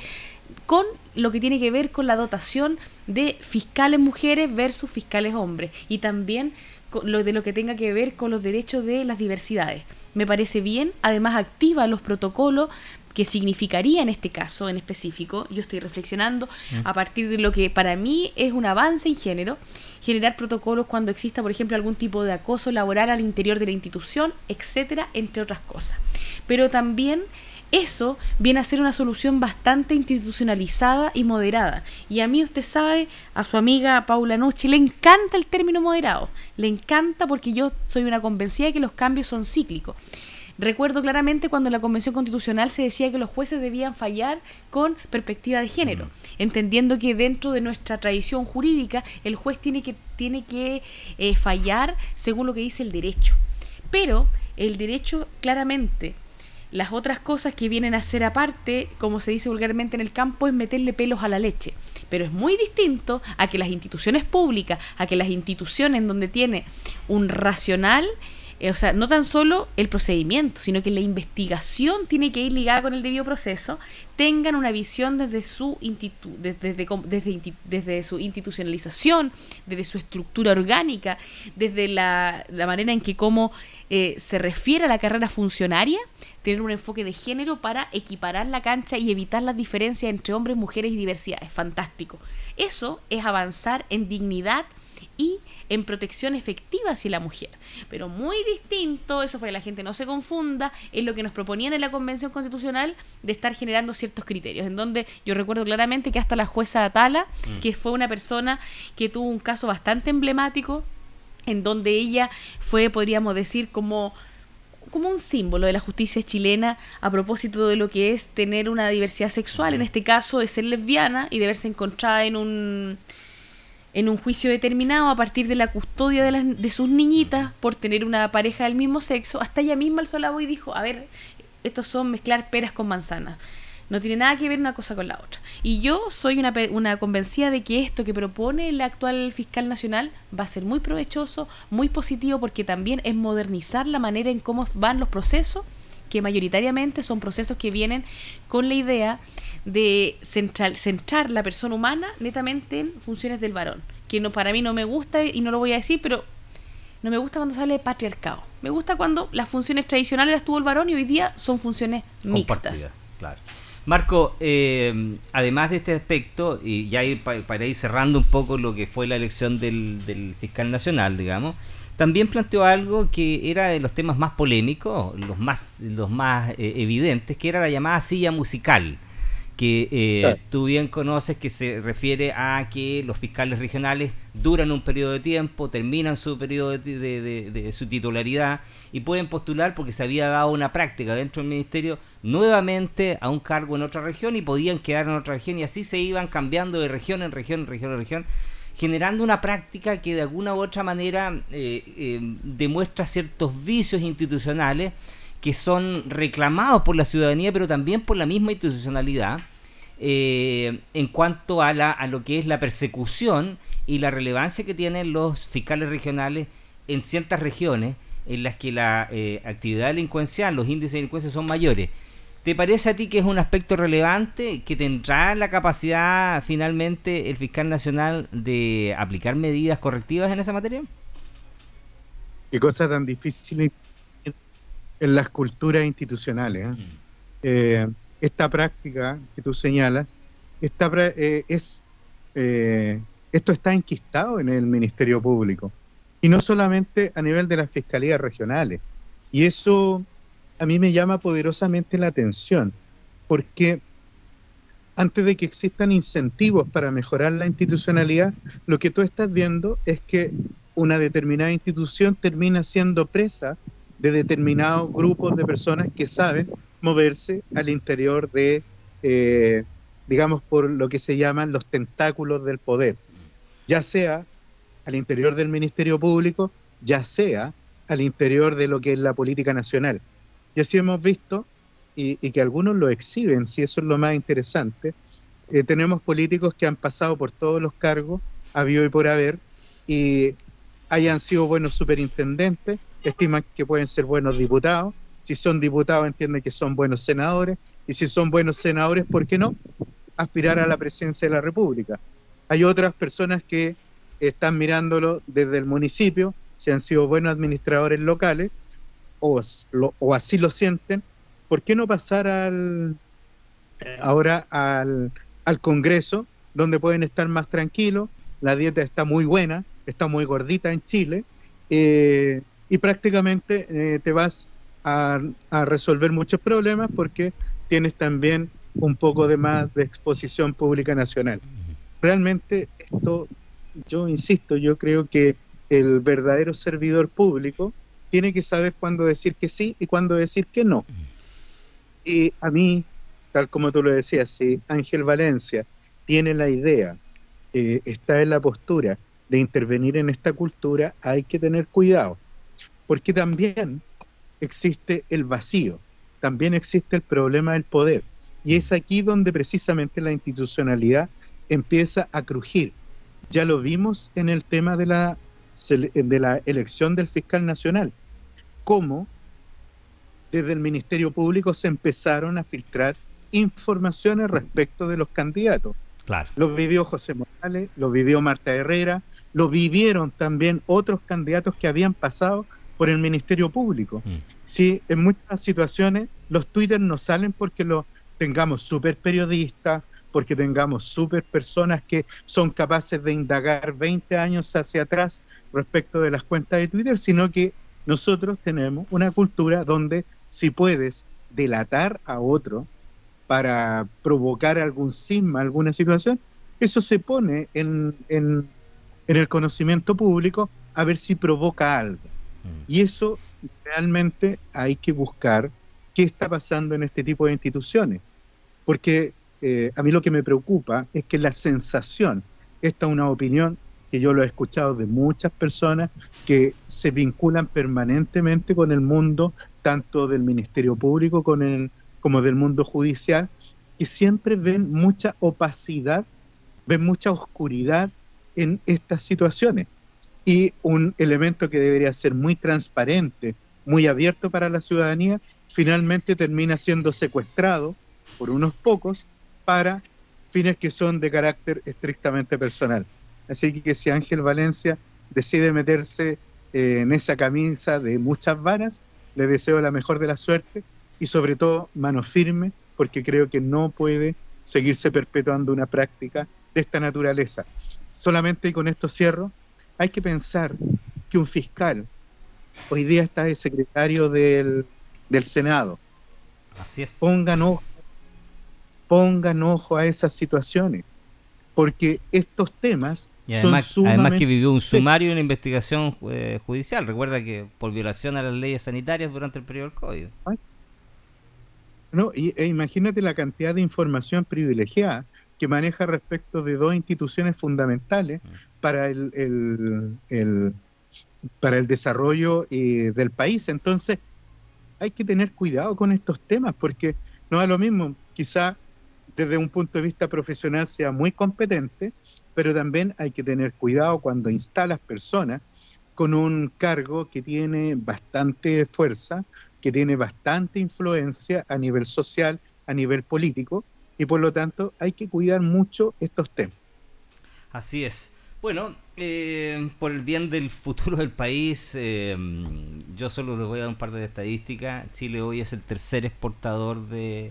con lo que tiene que ver con la dotación de fiscales mujeres versus fiscales hombres y también lo de lo que tenga que ver con los derechos de las diversidades. Me parece bien, además activa los protocolos que significaría en este caso en específico, yo estoy reflexionando mm. a partir de lo que para mí es un avance en género, generar protocolos cuando exista, por ejemplo, algún tipo de acoso laboral al interior de la institución, etcétera, entre otras cosas. Pero también eso viene a ser una solución bastante institucionalizada y moderada. Y a mí usted sabe, a su amiga Paula Nucci le encanta el término moderado. Le encanta porque yo soy una convencida de que los cambios son cíclicos. Recuerdo claramente cuando en la Convención Constitucional se decía que los jueces debían fallar con perspectiva de género, entendiendo que dentro de nuestra tradición jurídica el juez tiene que, tiene que eh, fallar según lo que dice el derecho. Pero el derecho claramente las otras cosas que vienen a ser aparte, como se dice vulgarmente en el campo, es meterle pelos a la leche. Pero es muy distinto a que las instituciones públicas, a que las instituciones donde tiene un racional eh, o sea, no tan solo el procedimiento, sino que la investigación tiene que ir ligada con el debido proceso, tengan una visión desde su, desde, desde, su institucionalización, desde su estructura orgánica, desde la, manera en que cómo eh, se refiere a la carrera funcionaria, tener un enfoque de género para equiparar la cancha y evitar las diferencias entre hombres, mujeres y diversidades. Fantástico. Eso es avanzar en dignidad y en protección efectiva hacia la mujer. Pero muy distinto, eso para que la gente no se confunda, es lo que nos proponían en la Convención Constitucional de estar generando ciertos criterios, en donde yo recuerdo claramente que hasta la jueza Atala, mm. que fue una persona que tuvo un caso bastante emblemático, en donde ella fue, podríamos decir, como como un símbolo de la justicia chilena a propósito de lo que es tener una diversidad sexual, en este caso de ser lesbiana y de verse encontrada en un en un juicio determinado a partir de la custodia de, de sus niñitas por tener una pareja del mismo sexo, hasta ella misma alzó la voz y dijo, a ver, estos son mezclar peras con manzanas. No tiene nada que ver una cosa con la otra. Y yo soy una, una convencida de que esto que propone el actual fiscal nacional va a ser muy provechoso, muy positivo, porque también es modernizar la manera en cómo van los procesos, que mayoritariamente son procesos que vienen con la idea de central, centrar la persona humana netamente en funciones del varón. Que no, para mí no me gusta y no lo voy a decir, pero no me gusta cuando sale patriarcado. Me gusta cuando las funciones tradicionales las tuvo el varón y hoy día son funciones mixtas. Claro. Marco, eh, además de este aspecto, y ya para, ir cerrando un poco lo que fue la elección del, fiscal nacional, digamos, también planteó algo que era de los temas más polémicos, los más, los más eh, evidentes, que era la llamada silla musical que eh, tú bien conoces que se refiere a que los fiscales regionales duran un periodo de tiempo, terminan su periodo de, su titularidad y pueden postular porque se había dado una práctica dentro del ministerio nuevamente a un cargo en otra región y podían quedar en otra región y así se iban cambiando de región en región, en región en región generando una práctica que de alguna u otra manera eh, eh, demuestra ciertos vicios institucionales que son reclamados por la ciudadanía, pero también por la misma institucionalidad, eh, en cuanto a, lo que es la persecución y la relevancia que tienen los fiscales regionales en ciertas regiones en las que la eh, actividad delincuencial, los índices de delincuencia son mayores. ¿Te parece a ti que es un aspecto relevante que tendrá la capacidad finalmente el fiscal nacional de aplicar medidas correctivas en esa materia? Qué cosa tan difícil en las culturas institucionales. ¿eh? Eh, esta práctica que tú señalas, esta, eh, es, esto está enquistado en el Ministerio Público y no solamente a nivel de las fiscalías regionales. Y eso a mí me llama poderosamente la atención, porque antes de que existan incentivos para mejorar la institucionalidad, lo que tú estás viendo es que una determinada institución termina siendo presa de determinados grupos de personas que saben moverse al interior de, eh, digamos, por lo que se llaman los tentáculos del poder, ya sea al interior del Ministerio Público, ya sea al interior de lo que es la política nacional. Y así hemos visto, y, que algunos lo exhiben, si eso es lo más interesante, eh, tenemos políticos que han pasado por todos los cargos, habido y por haber, y hayan sido buenos superintendentes, estiman que pueden ser buenos diputados. Si son diputados, entienden que son buenos senadores. Y si son buenos senadores, ¿por qué no? Aspirar a la presidencia de la República. Hay otras personas que están mirándolo desde el municipio, si han sido buenos administradores locales, o, así lo sienten, ¿por qué no pasar al, ahora al, al Congreso, donde pueden estar más tranquilos? La dieta está muy buena, está muy gordita en Chile, eh, y prácticamente eh, te vas a, resolver muchos problemas porque tienes también un poco de más de exposición pública nacional. Realmente esto, yo insisto, yo creo que el verdadero servidor público tiene que saber cuándo decir que sí y cuándo decir que no. Y a mí, tal como tú lo decías, si Ángel Valencia tiene la idea, eh, está en la postura de intervenir en esta cultura, hay que tener cuidado porque también existe el vacío, también existe el problema del poder. Y es aquí donde precisamente la institucionalidad empieza a crujir. Ya lo vimos en el tema de la, de la elección del fiscal nacional. cómo desde el Ministerio Público se empezaron a filtrar informaciones respecto de los candidatos. Claro. Lo vivió José Morales, lo vivió Marta Herrera, lo vivieron también otros candidatos que habían pasado por el Ministerio Público. Mm. Sí, en muchas situaciones los Twitter no salen porque lo tengamos super periodistas, porque tengamos super personas que son capaces de indagar 20 años hacia atrás respecto de las cuentas de Twitter, sino que nosotros tenemos una cultura donde si puedes delatar a otro para provocar algún sisma, alguna situación, eso se pone en, en, en el conocimiento público a ver si provoca algo. Y eso realmente hay que buscar qué está pasando en este tipo de instituciones. Porque eh, a mí lo que me preocupa es que la sensación, esta es una opinión que yo lo he escuchado de muchas personas que se vinculan permanentemente con el mundo, tanto del Ministerio Público como del mundo judicial, que siempre ven mucha opacidad, ven mucha oscuridad en estas situaciones. Y un elemento que debería ser muy transparente, muy abierto para la ciudadanía, finalmente termina siendo secuestrado por unos pocos para fines que son de carácter estrictamente personal. Así que si Ángel Valencia decide meterse eh, en esa camisa de muchas varas, le deseo la mejor de la suerte y sobre todo mano firme, porque creo que no puede seguirse perpetuando una práctica de esta naturaleza. Solamente y con esto cierro, hay que pensar que un fiscal, hoy día está el secretario del, del Senado, Así es. pongan ojo, pongan ojo a esas situaciones, porque estos temas Y además, son además sumamente... que vivió un sumario y una investigación eh, judicial. Recuerda que por violación a las leyes sanitarias durante el periodo del COVID. No, y, e imagínate la cantidad de información privilegiada que maneja respecto de dos instituciones fundamentales para el, el- el- para el desarrollo eh, del país. Entonces, hay que tener cuidado con estos temas porque no es lo mismo, quizá desde un punto de vista profesional sea muy competente, pero también hay que tener cuidado cuando instalas personas con un cargo que tiene bastante fuerza, que tiene bastante influencia a nivel social, a nivel político, y por lo tanto hay que cuidar mucho estos temas. Así es. Bueno, eh, por el bien del futuro del país, eh, yo solo les voy a dar un par de estadísticas. Chile hoy es el tercer exportador de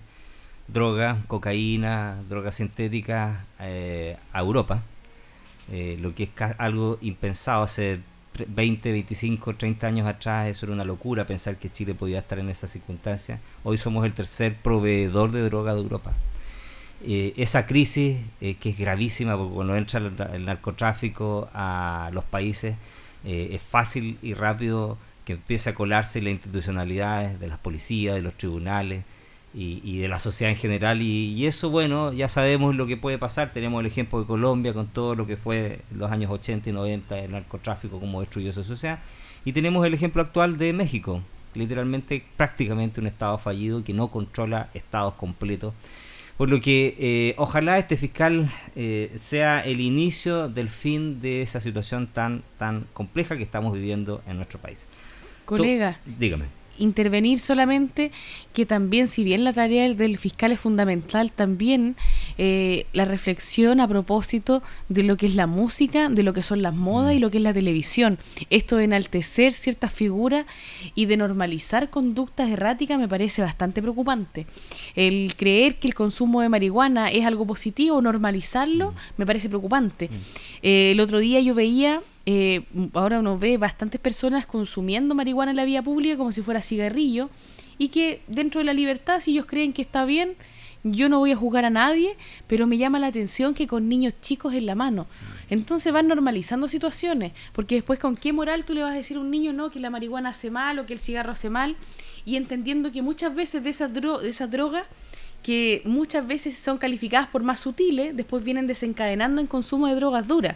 droga, cocaína, drogas sintéticas eh, a Europa. Eh, lo que es algo impensado hace tre- 20, 25, 30 años atrás, eso era una locura pensar que Chile podía estar en esa circunstancia. Hoy somos el tercer proveedor de droga de Europa. Eh, esa crisis eh, que es gravísima porque cuando entra el, el narcotráfico a los países eh, es fácil y rápido que empiece a colarse las institucionalidades de las policías, de los tribunales y, de la sociedad en general. Y, eso bueno ya sabemos lo que puede pasar. Tenemos el ejemplo de Colombia con todo lo que fue los años 80 y 90 el narcotráfico cómo destruyó esa sociedad. Y tenemos el ejemplo actual de México literalmente prácticamente un estado fallido que no controla estados completos por lo que eh, ojalá este fiscal eh, sea el inicio del fin de esa situación tan tan compleja que estamos viviendo en nuestro país. Colega, To- dígame. Intervenir solamente que también, si bien la tarea del, fiscal es fundamental, también eh, la reflexión a propósito de lo que es la música, de lo que son las modas y lo que es la televisión. Esto de enaltecer ciertas figuras y de normalizar conductas erráticas me parece bastante preocupante. El creer que el consumo de marihuana es algo positivo, normalizarlo, me parece preocupante. Eh, el otro día yo veía eh, ahora uno ve bastantes personas consumiendo marihuana en la vía pública como si fuera cigarrillo y que dentro de la libertad, si ellos creen que está bien, yo no voy a juzgar a nadie, pero me llama la atención que con niños chicos en la mano. Entonces van normalizando situaciones, porque después con qué moral tú le vas a decir a un niño no que la marihuana hace mal o que el cigarro hace mal y entendiendo que muchas veces de esas, dro de esas drogas que muchas veces son calificadas por más sutiles, después vienen desencadenando en consumo de drogas duras.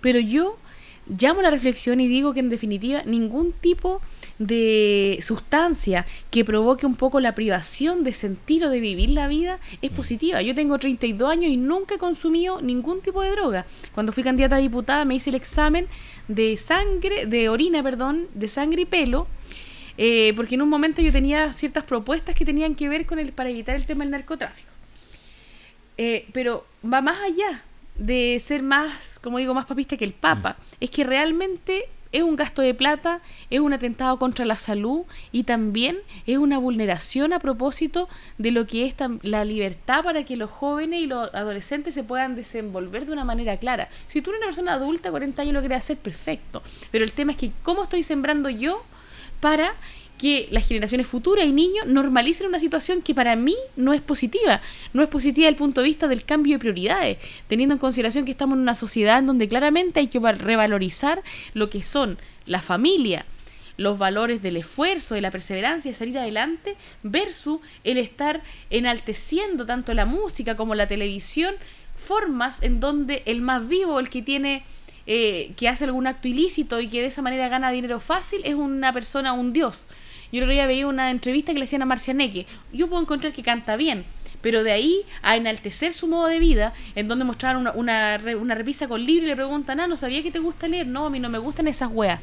Pero yo llamo a la reflexión y digo que en definitiva ningún tipo de sustancia que provoque un poco la privación de sentir o de vivir la vida es positiva. Yo tengo 32 años y nunca he consumido ningún tipo de droga. Cuando fui candidata a diputada me hice el examen de sangre, de orina, perdón, de sangre y pelo. eh, porque en un momento yo tenía ciertas propuestas que tenían que ver con el para evitar el tema del narcotráfico. Eh, pero va más allá de ser más, como digo, más papista que el Papa. Mm. Es que realmente es un gasto de plata, es un atentado contra la salud y también es una vulneración a propósito de lo que es la libertad para que los jóvenes y los adolescentes se puedan desenvolver de una manera clara. Si tú eres una persona adulta, 40 años lo quieres hacer, perfecto. Pero el tema es que cómo estoy sembrando yo para que las generaciones futuras y niños normalicen una situación que para mí no es positiva. No es positiva desde el punto de vista del cambio de prioridades, teniendo en consideración que estamos en una sociedad en donde claramente hay que revalorizar lo que son la familia, los valores del esfuerzo, de la perseverancia, de salir adelante, versus el estar enalteciendo tanto la música como la televisión, formas en donde el más vivo, el que tiene eh, que hace algún acto ilícito y que de esa manera gana dinero fácil, es una persona, un dios. Yo el otro día veía una entrevista que le hacían a Marcia Neque. Yo puedo encontrar que canta bien, pero de ahí a enaltecer su modo de vida, en donde mostraron una, una, una revista con libros y le preguntan, ah, no sabía que te gusta leer. No, a mí no me gustan esas weas.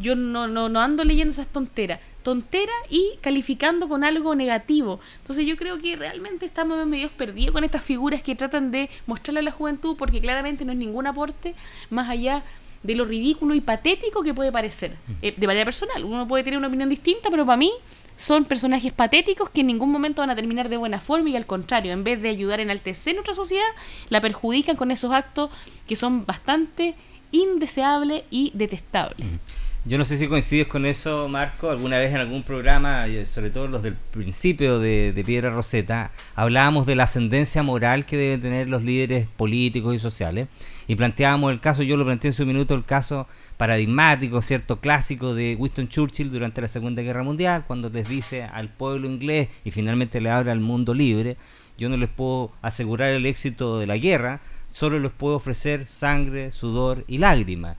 Yo no, no, no ando leyendo esas tonteras. Tontera y calificando con algo negativo. Entonces yo creo que realmente estamos medio perdidos con estas figuras que tratan de mostrarle a la juventud porque claramente no es ningún aporte más allá de lo ridículo y patético que puede parecer. Eh, de manera personal, uno puede tener una opinión distinta, pero para mí son personajes patéticos que en ningún momento van a terminar de buena forma y al contrario, en vez de ayudar a enaltecer nuestra sociedad, la perjudican con esos actos que son bastante indeseables y detestables. Yo no sé si coincides con eso, Marco. Alguna vez en algún programa, sobre todo los del principio de, Piedra Roseta, hablábamos de la ascendencia moral que deben tener los líderes políticos y sociales. Y planteábamos el caso, yo lo planteé en su minuto, el caso paradigmático, cierto, clásico de Winston Churchill durante la Segunda Guerra Mundial, cuando desdice al pueblo inglés y finalmente le abre al mundo libre. Yo no les puedo asegurar el éxito de la guerra, solo les puedo ofrecer sangre, sudor y lágrimas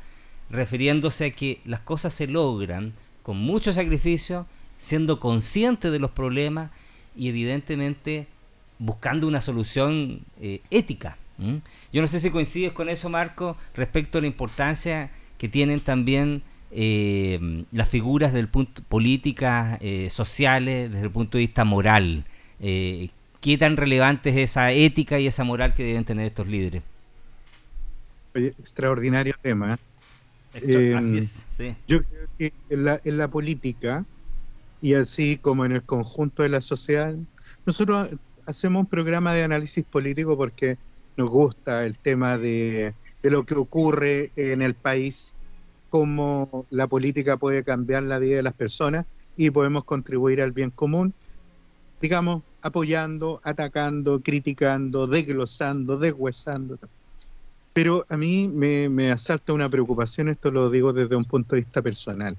refiriéndose a que las cosas se logran con mucho sacrificio, siendo consciente de los problemas y evidentemente buscando una solución eh, ética. Yo no sé si coincides con eso, Marco, respecto a la importancia que tienen también eh, las figuras del punto políticas eh, sociales desde el punto de vista moral. ¿Qué tan relevante es esa ética y esa moral que deben tener estos líderes? extraordinario tema. Em, yo creo que en la, en la política y así como en el conjunto de la sociedad, nosotros hacemos un programa de análisis político porque nos gusta el tema de, de, lo que ocurre en el país, cómo la política puede cambiar la vida de las personas y podemos contribuir al bien común, digamos, apoyando, atacando, criticando, desglosando, deshuesando. Pero a mí me, asalta una preocupación, esto lo digo desde un punto de vista personal,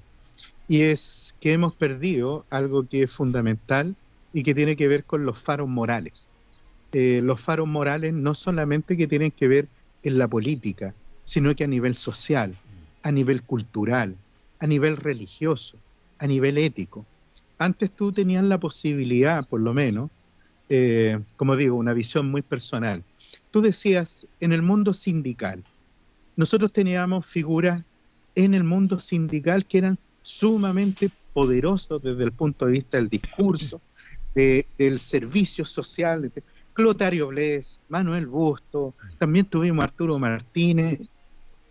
y es que hemos perdido algo que es fundamental y que tiene que ver con los faros morales. Eh, los faros morales no solamente que tienen que ver en la política, sino que a nivel social, a nivel cultural, a nivel religioso, a nivel ético. Antes tú tenías la posibilidad, por lo menos, eh, como digo, una visión muy personal, tú decías, en el mundo sindical, nosotros teníamos figuras en el mundo sindical que eran sumamente poderosos desde el punto de vista del discurso, del servicio social. Clotario Bles, Manuel Busto, también tuvimos Arturo Martínez,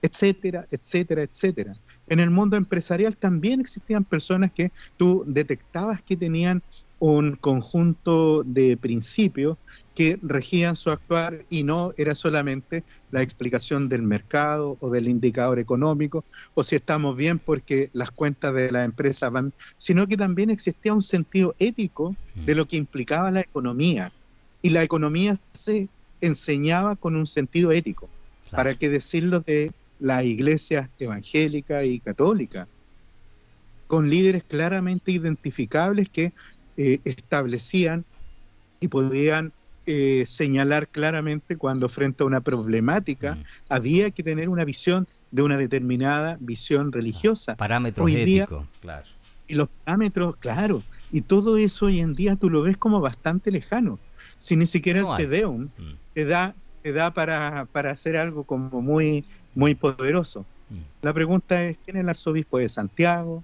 etcétera, etcétera, etcétera. En el mundo empresarial también existían personas que tú detectabas que tenían un conjunto de principios que regían su actuar y no era solamente la explicación del mercado o del indicador económico o si estamos bien porque las cuentas de la empresa van, sino que también existía un sentido ético de lo que implicaba la economía y la economía se enseñaba con un sentido ético. ¿Para qué decirlo de la iglesia evangélica y católica? Con líderes claramente identificables que eh, establecían y podían eh, señalar claramente cuando frente a una problemática mm. había que tener una visión de una determinada visión religiosa. Parámetros éticos, claro. Y los parámetros, claro. Y todo eso hoy en día tú lo ves como bastante lejano. Si ni siquiera el Tedeum mm. te da, te da para, para hacer algo como muy, muy poderoso. Mm. La pregunta es, ¿quién es el arzobispo de Santiago?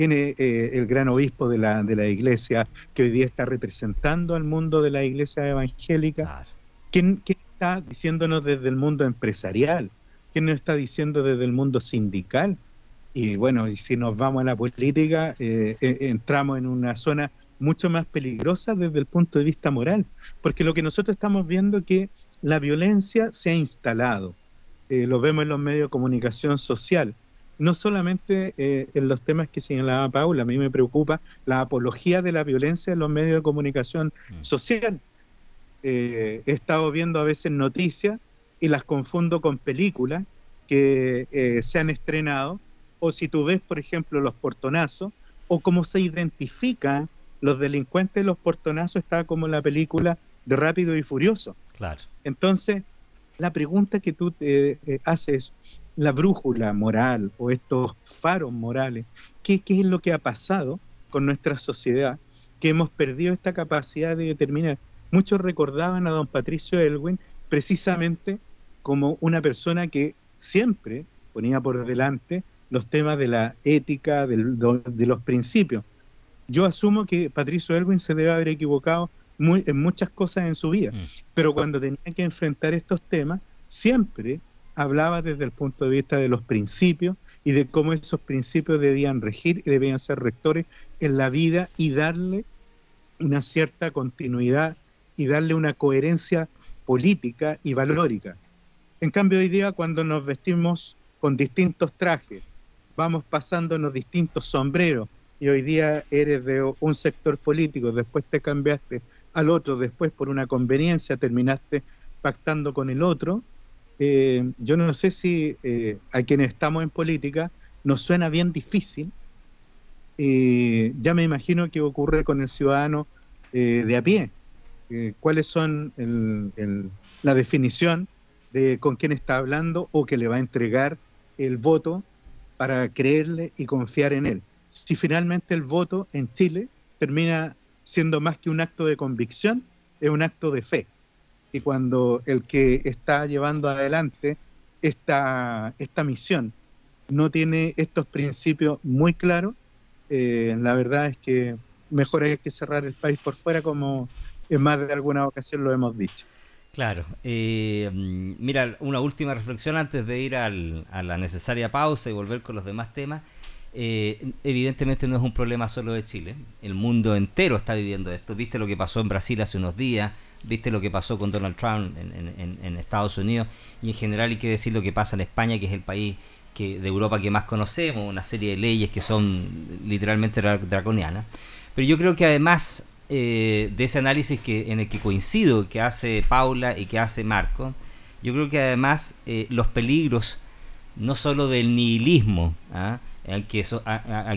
Quién es eh, el gran obispo de la, de la iglesia que hoy día está representando al mundo de la iglesia evangélica. ¿Quién, está diciéndonos desde el mundo empresarial? ¿Quién nos está diciendo desde el mundo sindical? Y bueno, y si nos vamos a la política, eh, eh, entramos en una zona mucho más peligrosa desde el punto de vista moral, porque lo que nosotros estamos viendo es que la violencia se ha instalado, eh, lo vemos en los medios de comunicación social, no solamente en los temas que señalaba Paula, a mí me preocupa la apología de la violencia en los medios de comunicación mm. social. he estado viendo a veces noticias y las confundo con películas que se han estrenado o si tú ves, por ejemplo, los portonazos, o cómo se identifican los delincuentes de los portonazos, está como la película de Rápido y Furioso. Claro. Entonces, la pregunta que tú te eh, haces, la brújula moral o estos faros morales, ¿qué, ¿qué es lo que ha pasado con nuestra sociedad? Que hemos perdido esta capacidad de determinar. Muchos recordaban a don Patricio Elwin precisamente como una persona que siempre ponía por delante los temas de la ética, de los principios. Yo asumo que Patricio Elwin se debe haber equivocado muy, en muchas cosas en su vida, mm. pero cuando tenía que enfrentar estos temas, siempre hablaba desde el punto de vista de los principios y de cómo esos principios debían regir y debían ser rectores en la vida y darle una cierta continuidad y darle una coherencia política y valórica. En cambio, hoy día cuando nos vestimos con distintos trajes, vamos los distintos sombreros y hoy día eres de un sector político, después te cambiaste al otro, después por una conveniencia terminaste pactando con el otro. Eh, yo no sé si eh, a quienes estamos en política nos suena bien difícil. Eh, ya me imagino que ocurre con el ciudadano de a pie. ¿Cuáles son la definición de con quién está hablando o que le va a entregar el voto para creerle y confiar en él. Si finalmente el voto en Chile termina siendo más que un acto de convicción, es un acto de fe. Y cuando el que está llevando adelante esta, esta misión no tiene estos principios muy claros, eh, la verdad es que mejor hay que cerrar el país por fuera, como en más de alguna ocasión lo hemos dicho. Claro. Eh, mira, una última reflexión antes de ir al, a la necesaria pausa y volver con los demás temas. Eh, evidentemente no es un problema solo de Chile. El mundo entero está viviendo esto. Viste lo que pasó en Brasil hace unos días, viste lo que pasó con Donald Trump en, Estados Unidos y en general hay que decir lo que pasa en España, que es el país de Europa que más conocemos, una serie de leyes que son literalmente draconianas. Pero yo creo que además eh, de ese análisis que, en el que coincido que hace Paula y que hace Marco, yo creo que además eh, los peligros no solo del nihilismo ¿ah? Al, que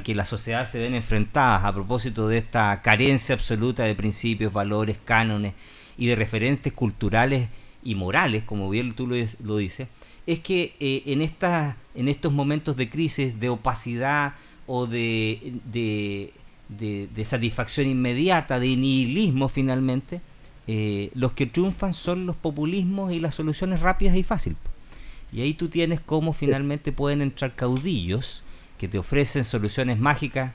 que la sociedad se ven enfrentadas a propósito de esta carencia absoluta de principios, valores, cánones y de referentes culturales y morales, como bien tú lo, dices, es que eh, en, esta, en estos momentos de crisis, de opacidad o de de, satisfacción inmediata, de nihilismo finalmente, eh, los que triunfan son los populismos y las soluciones rápidas y fáciles. Y ahí tú tienes cómo finalmente pueden entrar caudillos que te ofrecen soluciones mágicas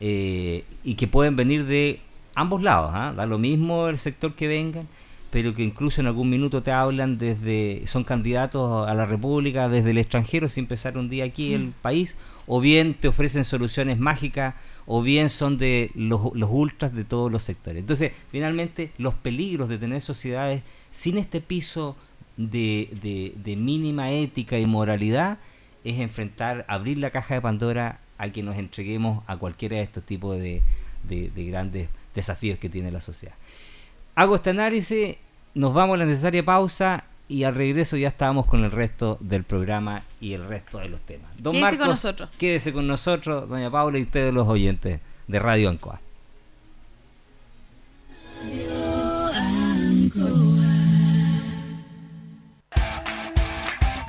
eh, y que pueden venir de ambos lados. ¿ah? Da lo mismo el sector que vengan, pero que incluso en algún minuto te hablan desde, son candidatos a la República desde el extranjero sin empezar un día aquí en el mm. país, o bien te ofrecen soluciones mágicas o bien son de los, ultras de todos los sectores. Entonces, finalmente, los peligros de tener sociedades sin este piso de, de, mínima ética y moralidad es enfrentar, abrir la caja de Pandora a que nos entreguemos a cualquiera de estos tipos de, de, grandes desafíos que tiene la sociedad. Hago este análisis, nos vamos a la necesaria pausa y al regreso ya estábamos con el resto del programa y el resto de los temas. Don quédese con nosotros. Quédese con nosotros, doña Paula y ustedes los oyentes de Radio Ancoa.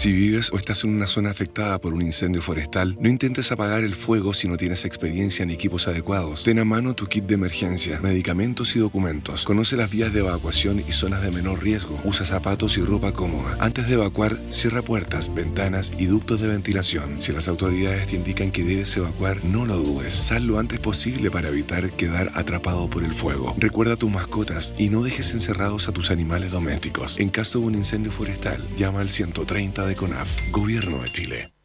Si vives o estás en una zona afectada por un incendio forestal, no intentes apagar el fuego si no tienes experiencia ni equipos adecuados. Ten a mano tu kit de emergencia, medicamentos y documentos. Conoce las vías de evacuación y zonas de menor riesgo. Usa zapatos y ropa cómoda. Antes de evacuar, cierra puertas, ventanas y ductos de ventilación. Si las autoridades te indican que debes evacuar, no lo dudes. Sal lo antes posible para evitar quedar atrapado por el fuego. Recuerda a tus mascotas y no dejes encerrados a tus animales domésticos. En caso de un incendio forestal, llama al 130 de CONAF, Gobierno de Chile.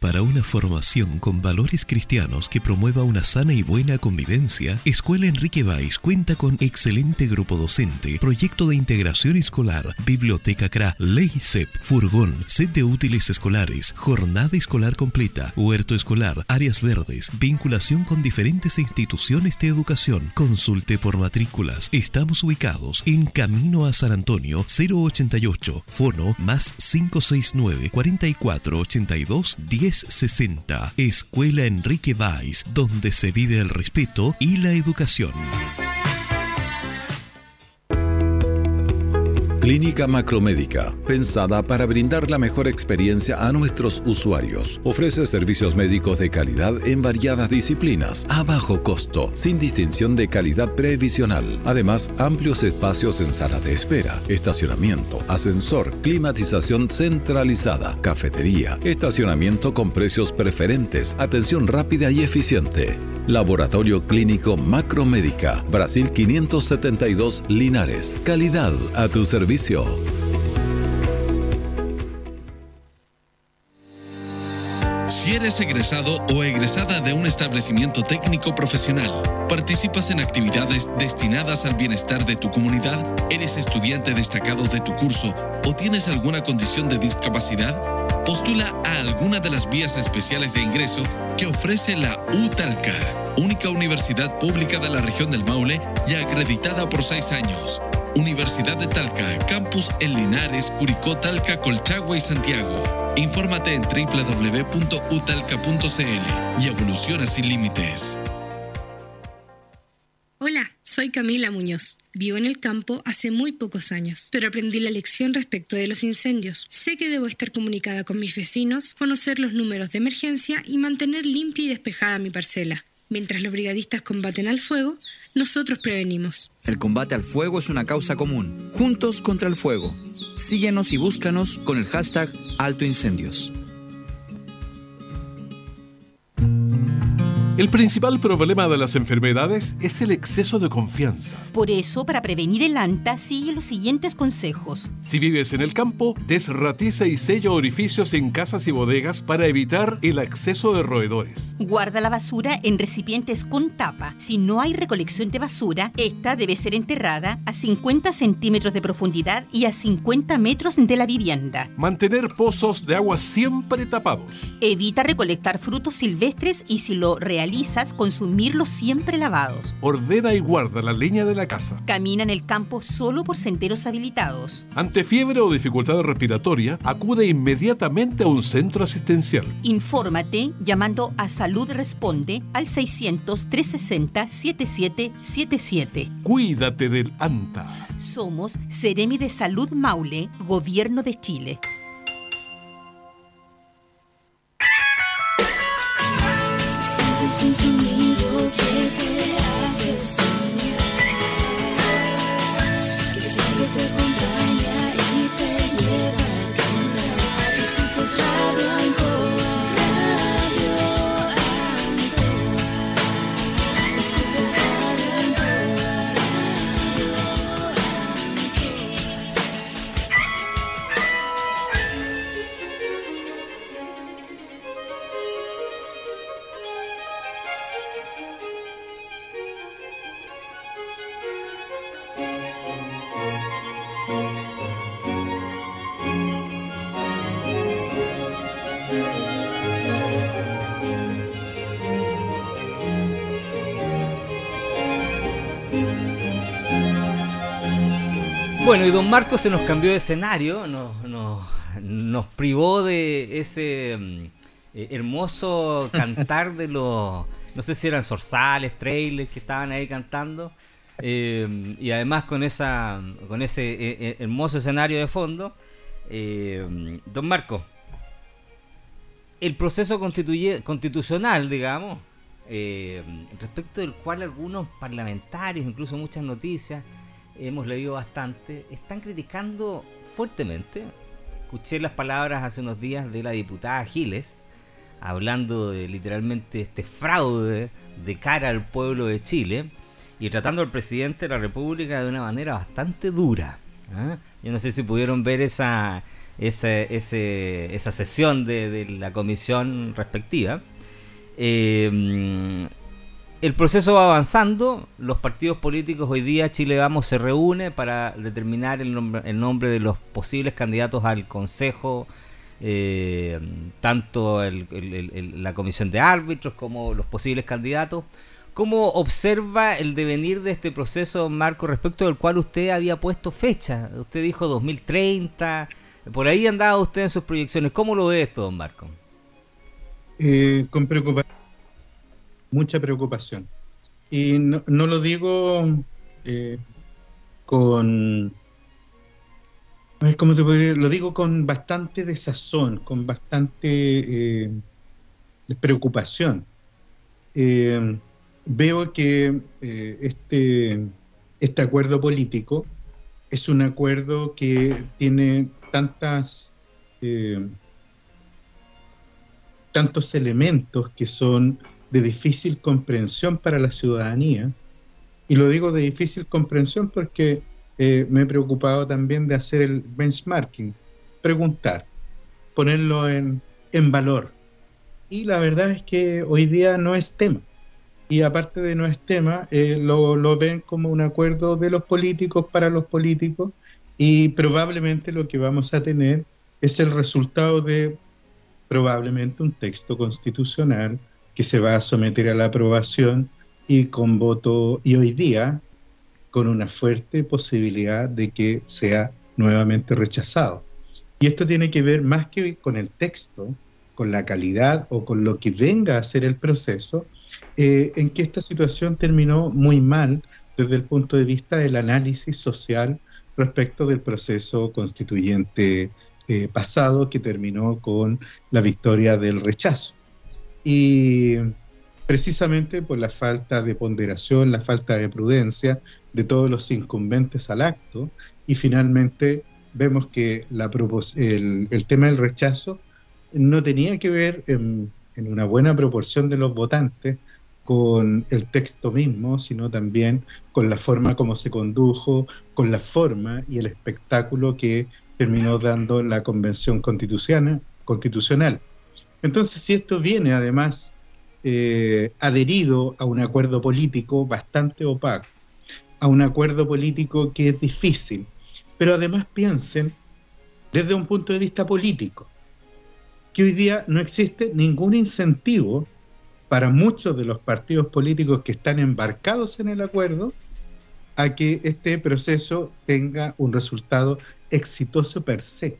Para una formación con valores cristianos que promueva una sana y buena convivencia, Escuela Enrique Valls cuenta con excelente grupo docente, proyecto de integración escolar, biblioteca CRA, ley CEP, furgón, set de útiles escolares, jornada escolar completa, huerto escolar, áreas verdes, vinculación con diferentes instituciones de educación. Consulte por matrículas. Estamos ubicados en Camino a San Antonio 088, fono más 569 4482 10 60. Escuela Enrique Valls, donde se vive el respeto y la educación. Clínica Macromédica, pensada para brindar la mejor experiencia a nuestros usuarios. Ofrece servicios médicos de calidad en variadas disciplinas, a bajo costo, sin distinción de calidad previsional. Además, amplios espacios en sala de espera, estacionamiento, ascensor, climatización centralizada, cafetería, estacionamiento con precios preferentes, atención rápida y eficiente. Laboratorio Clínico Macromédica, Brasil 572 Linares. Calidad a tu servicio. Si eres egresado o egresada de un establecimiento técnico profesional, participas en actividades destinadas al bienestar de tu comunidad, eres estudiante destacado de tu curso o tienes alguna condición de discapacidad, postula a alguna de las vías especiales de ingreso que ofrece la UTALCA, única universidad pública de la región del Maule y acreditada por seis años. Universidad de Talca, campus en Linares, Curicó, Talca, Colchagua y Santiago. Infórmate en www.utalca.cl y evoluciona sin límites. Hola, soy Camila Muñoz. Vivo en el campo hace muy pocos años, pero aprendí la lección respecto de los incendios. Sé que debo estar comunicada con mis vecinos, conocer los números de emergencia y mantener limpia y despejada mi parcela. Mientras los brigadistas combaten al fuego, nosotros prevenimos. El combate al fuego es una causa común. Juntos contra el fuego. Síguenos y búscanos con el hashtag Alto Incendios. El principal problema de las enfermedades es el exceso de confianza. Por eso, para prevenir el ANTA, sigue los siguientes consejos. Si vives en el campo, desratiza y sella orificios en casas y bodegas para evitar el acceso de roedores. Guarda la basura en recipientes con tapa. Si no hay recolección de basura, esta debe ser enterrada a 50 centímetros de profundidad y a 50 metros de la vivienda. Mantener pozos de agua siempre tapados. Evita recolectar frutos silvestres y si lo realizas, consumirlos siempre lavados. Ordena y guarda la leña de la casa. Camina en el campo solo por senderos habilitados. Ante fiebre o dificultad respiratoria, acude inmediatamente a un centro asistencial. Infórmate llamando a Salud Responde al 600-360-7777. Cuídate del ANTA. Somos Ceremi de Salud Maule, Gobierno de Chile. Y don Marco se nos cambió de escenario, nos, nos, privó de ese mm, eh, hermoso cantar de los, no sé si eran zorzales, trailers que estaban ahí cantando, eh, y además con, esa, con ese eh, hermoso escenario de fondo. Don Marco, el proceso constitucional, digamos, respecto del cual algunos parlamentarios, incluso muchas noticias, hemos leído bastante, están criticando fuertemente. Escuché las palabras hace unos días de la diputada Giles, hablando de literalmente este fraude de cara al pueblo de Chile y tratando al presidente de la República de una manera bastante dura. ¿ah? Yo no sé si pudieron ver esa, esa, ese- esa sesión de, de la comisión respectiva. Eh, el proceso va avanzando, los partidos políticos hoy día Chile Vamos se reúne para determinar el nombre, nombre de los posibles candidatos al Consejo, eh, tanto la comisión de árbitros como los posibles candidatos. ¿Cómo observa el devenir de este proceso, Marco, respecto del cual usted había puesto fecha? Usted dijo 2030, por ahí andaba usted en sus proyecciones. ¿Cómo lo ve esto, don Marco? Eh, con preocupación, mucha preocupación. Y no, no lo digo eh, con, ¿cómo te Lo digo con bastante desazón, con bastante eh, preocupación. Eh, veo que este, este acuerdo político es un acuerdo que tiene tantas... tantos elementos que son de difícil comprensión para la ciudadanía. Y lo digo de difícil comprensión porque eh, me he preocupado también de hacer el benchmarking, preguntar, ponerlo en, en valor. Y la verdad es que hoy día no es tema. Y aparte de no es tema, eh, lo, lo ven como un acuerdo de los políticos para los políticos y probablemente lo que vamos a tener es el resultado de probablemente un texto constitucional que se va a someter a la aprobación y con voto, y hoy día con una fuerte posibilidad de que sea nuevamente rechazado. Y esto tiene que ver más que con el texto, con la calidad o con lo que venga a ser el proceso, eh, en que esta situación terminó muy mal desde el punto de vista del análisis social respecto del proceso constituyente eh, pasado que terminó con la victoria del rechazo. Y precisamente por la falta de ponderación, la falta de prudencia de todos los incumbentes al acto, y finalmente vemos que el, tema del rechazo no tenía que ver en, una buena proporción de los votantes con el texto mismo, sino también con la forma como se condujo, con la forma y el espectáculo que terminó dando la convención constitucional. Entonces, si esto viene además eh, adherido a un acuerdo político bastante opaco, a un acuerdo político que es difícil, pero además piensen desde un punto de vista político, que hoy día no existe ningún incentivo para muchos de los partidos políticos que están embarcados en el acuerdo a que este proceso tenga un resultado exitoso per se.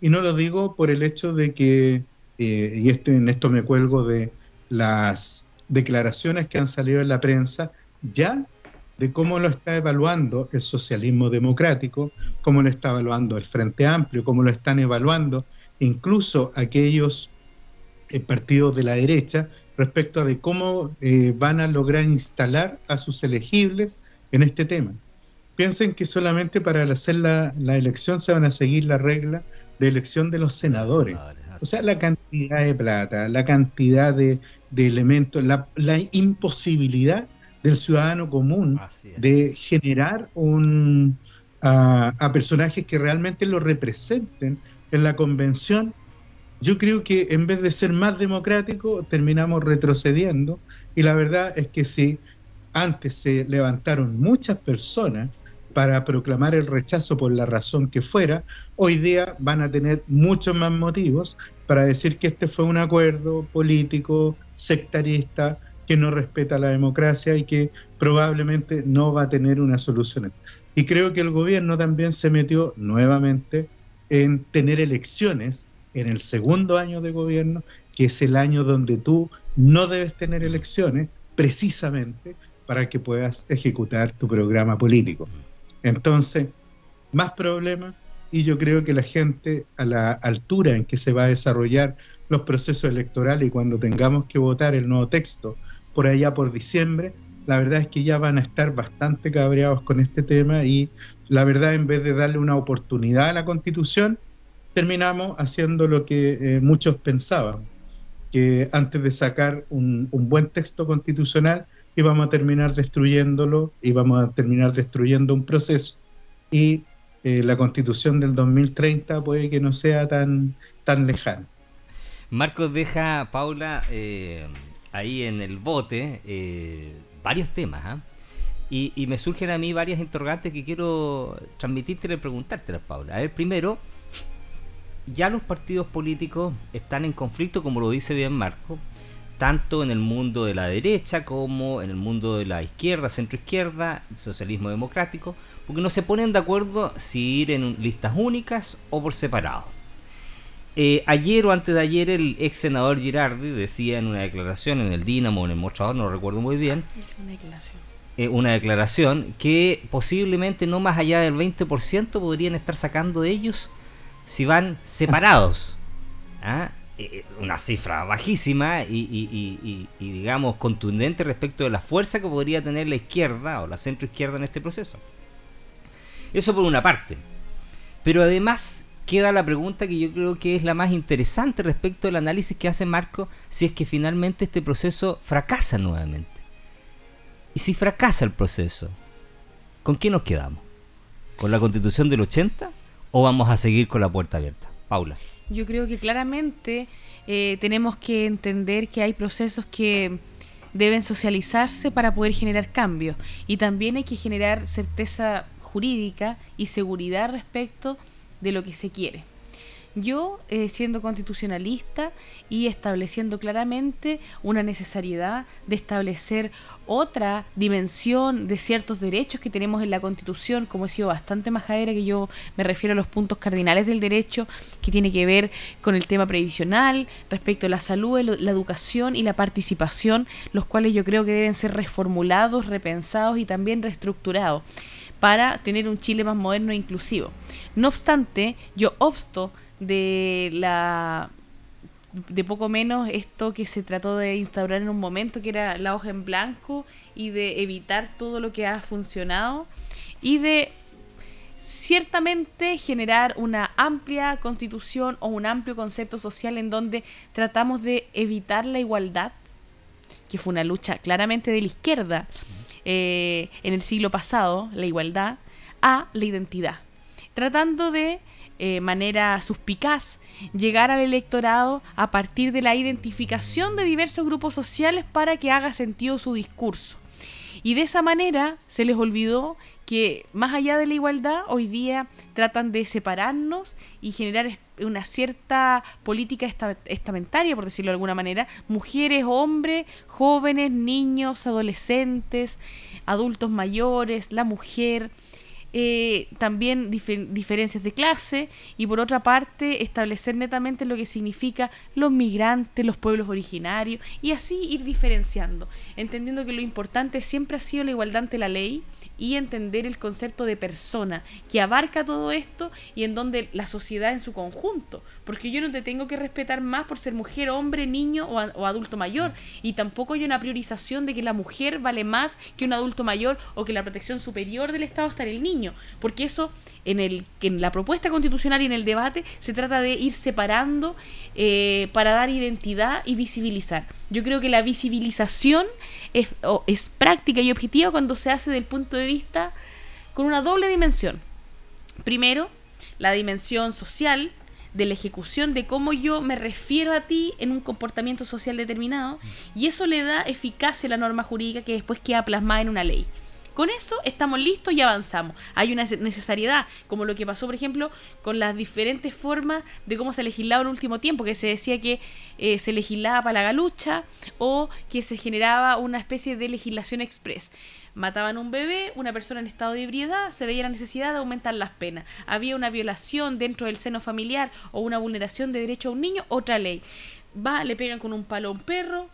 Y no lo digo por el hecho de que, eh, y esto, en esto me cuelgo de las declaraciones que han salido en la prensa, ya de cómo lo está evaluando el socialismo democrático, cómo lo está evaluando el Frente Amplio, cómo lo están evaluando incluso aquellos eh, partidos de la derecha respecto a de cómo eh, van a lograr instalar a sus elegibles en este tema. Piensen que solamente para hacer la, la elección se van a seguir la regla de elección de los senadores. O sea, la cantidad de plata, la cantidad de, de elementos, la, la imposibilidad del ciudadano común de generar un, a, a personajes que realmente lo representen en la convención. Yo creo que en vez de ser más democrático, terminamos retrocediendo. Y la verdad es que si antes se levantaron muchas personas para proclamar el rechazo por la razón que fuera, hoy día van a tener muchos más motivos para decir que este fue un acuerdo político, sectarista, que no respeta la democracia y que probablemente no va a tener una solución. Y creo que el gobierno también se metió nuevamente en tener elecciones en el segundo año de gobierno, que es el año donde tú no debes tener elecciones, precisamente para que puedas ejecutar tu programa político. Entonces, más problemas y yo creo que la gente a la altura en que se va a desarrollar los procesos electorales y cuando tengamos que votar el nuevo texto por allá por diciembre, la verdad es que ya van a estar bastante cabreados con este tema y la verdad en vez de darle una oportunidad a la constitución, terminamos haciendo lo que eh, muchos pensaban, que antes de sacar un, un buen texto constitucional íbamos a terminar destruyéndolo, íbamos a terminar destruyendo un proceso y eh, la constitución del 2030 puede que no sea tan, tan lejana. Marcos deja, Paula, eh, ahí en el bote eh, varios temas. ¿ah? Y, y me surgen a mí varias interrogantes que quiero transmitirte y preguntártelas, Paula. A ver, primero, ya los partidos políticos están en conflicto, como lo dice bien Marco, tanto en el mundo de la derecha como en el mundo de la izquierda, centroizquierda, socialismo democrático, porque no se ponen de acuerdo si ir en listas únicas o por separado. Eh, ayer o antes de ayer el ex senador Girardi decía en una declaración en el Dínamo o en el Mostrador, no recuerdo muy bien, Una declaración. eh, una declaración que posiblemente no más allá del 20% podrían estar sacando de ellos si van separados. ¿Ah? Eh, Una cifra bajísima y, digamos contundente respecto de la fuerza que podría tener la izquierda o la centroizquierda en este proceso. Eso por una parte. Pero además queda la pregunta que yo creo que es la más interesante respecto del análisis que hace Marco si es que finalmente este proceso fracasa nuevamente. Y si fracasa el proceso, ¿con qué nos quedamos? ¿Con la constitución del 80 o vamos a seguir con la puerta abierta? Paula. Yo creo que claramente eh, tenemos que entender que hay procesos que deben socializarse para poder generar cambios y también hay que generar certeza jurídica y seguridad respecto de lo que se quiere. Yo, eh, siendo constitucionalista y estableciendo claramente una necesariedad de establecer otra dimensión de ciertos derechos que tenemos en la Constitución, como he sido bastante majadera, que yo me refiero a los puntos cardinales del derecho, que tiene que ver con el tema previsional, respecto a la salud, la educación y la participación, los cuales yo creo que deben ser reformulados, repensados y también reestructurados para tener un Chile más moderno e inclusivo. No obstante, yo obsto de la de poco menos esto que se trató de instaurar en un momento que era la hoja en blanco y de evitar todo lo que ha funcionado y de ciertamente generar una amplia constitución o un amplio concepto social en donde tratamos de evitar la igualdad, que fue una lucha claramente de la izquierda eh, en el siglo pasado, la igualdad, a la identidad, tratando de eh, manera suspicaz llegar al electorado a partir de la identificación de diversos grupos sociales para que haga sentido su discurso. Y de esa manera se les olvidó que más allá de la igualdad, hoy día tratan de separarnos y generar una cierta política esta- estamentaria, por decirlo de alguna manera, mujeres, hombres, jóvenes, niños, adolescentes, adultos mayores, la mujer, eh, también dife- diferencias de clase y por otra parte establecer netamente lo que significa los migrantes, los pueblos originarios y así ir diferenciando, entendiendo que lo importante siempre ha sido la igualdad ante la ley y entender el concepto de persona que abarca todo esto y en donde la sociedad en su conjunto, porque yo no te tengo que respetar más por ser mujer, hombre, niño o, adulto mayor y tampoco hay una priorización de que la mujer vale más que un adulto mayor o que la protección superior del Estado está en el niño, porque eso en, el, en la propuesta constitucional y en el debate se trata de ir separando eh, para dar identidad y visibilizar. Yo creo que la visibilización es, es práctica y objetiva cuando se hace del punto de vista con una doble dimensión. Primero, la dimensión social de la ejecución de cómo yo me refiero a ti en un comportamiento social determinado y eso le da eficacia a la norma jurídica que después queda plasmada en una ley. Con eso estamos listos y avanzamos. Hay una necesariedad, como lo que pasó, por ejemplo, con las diferentes formas de cómo se legislaba en el último tiempo, que se decía que eh, se legislaba para la galucha o que se generaba una especie de legislación express. Mataban un bebé, una persona en estado de ebriedad, se veía la necesidad de aumentar las penas. Había una violación dentro del seno familiar o una vulneración de derecho a un niño, otra ley. Va, le pegan con un palo a un perro,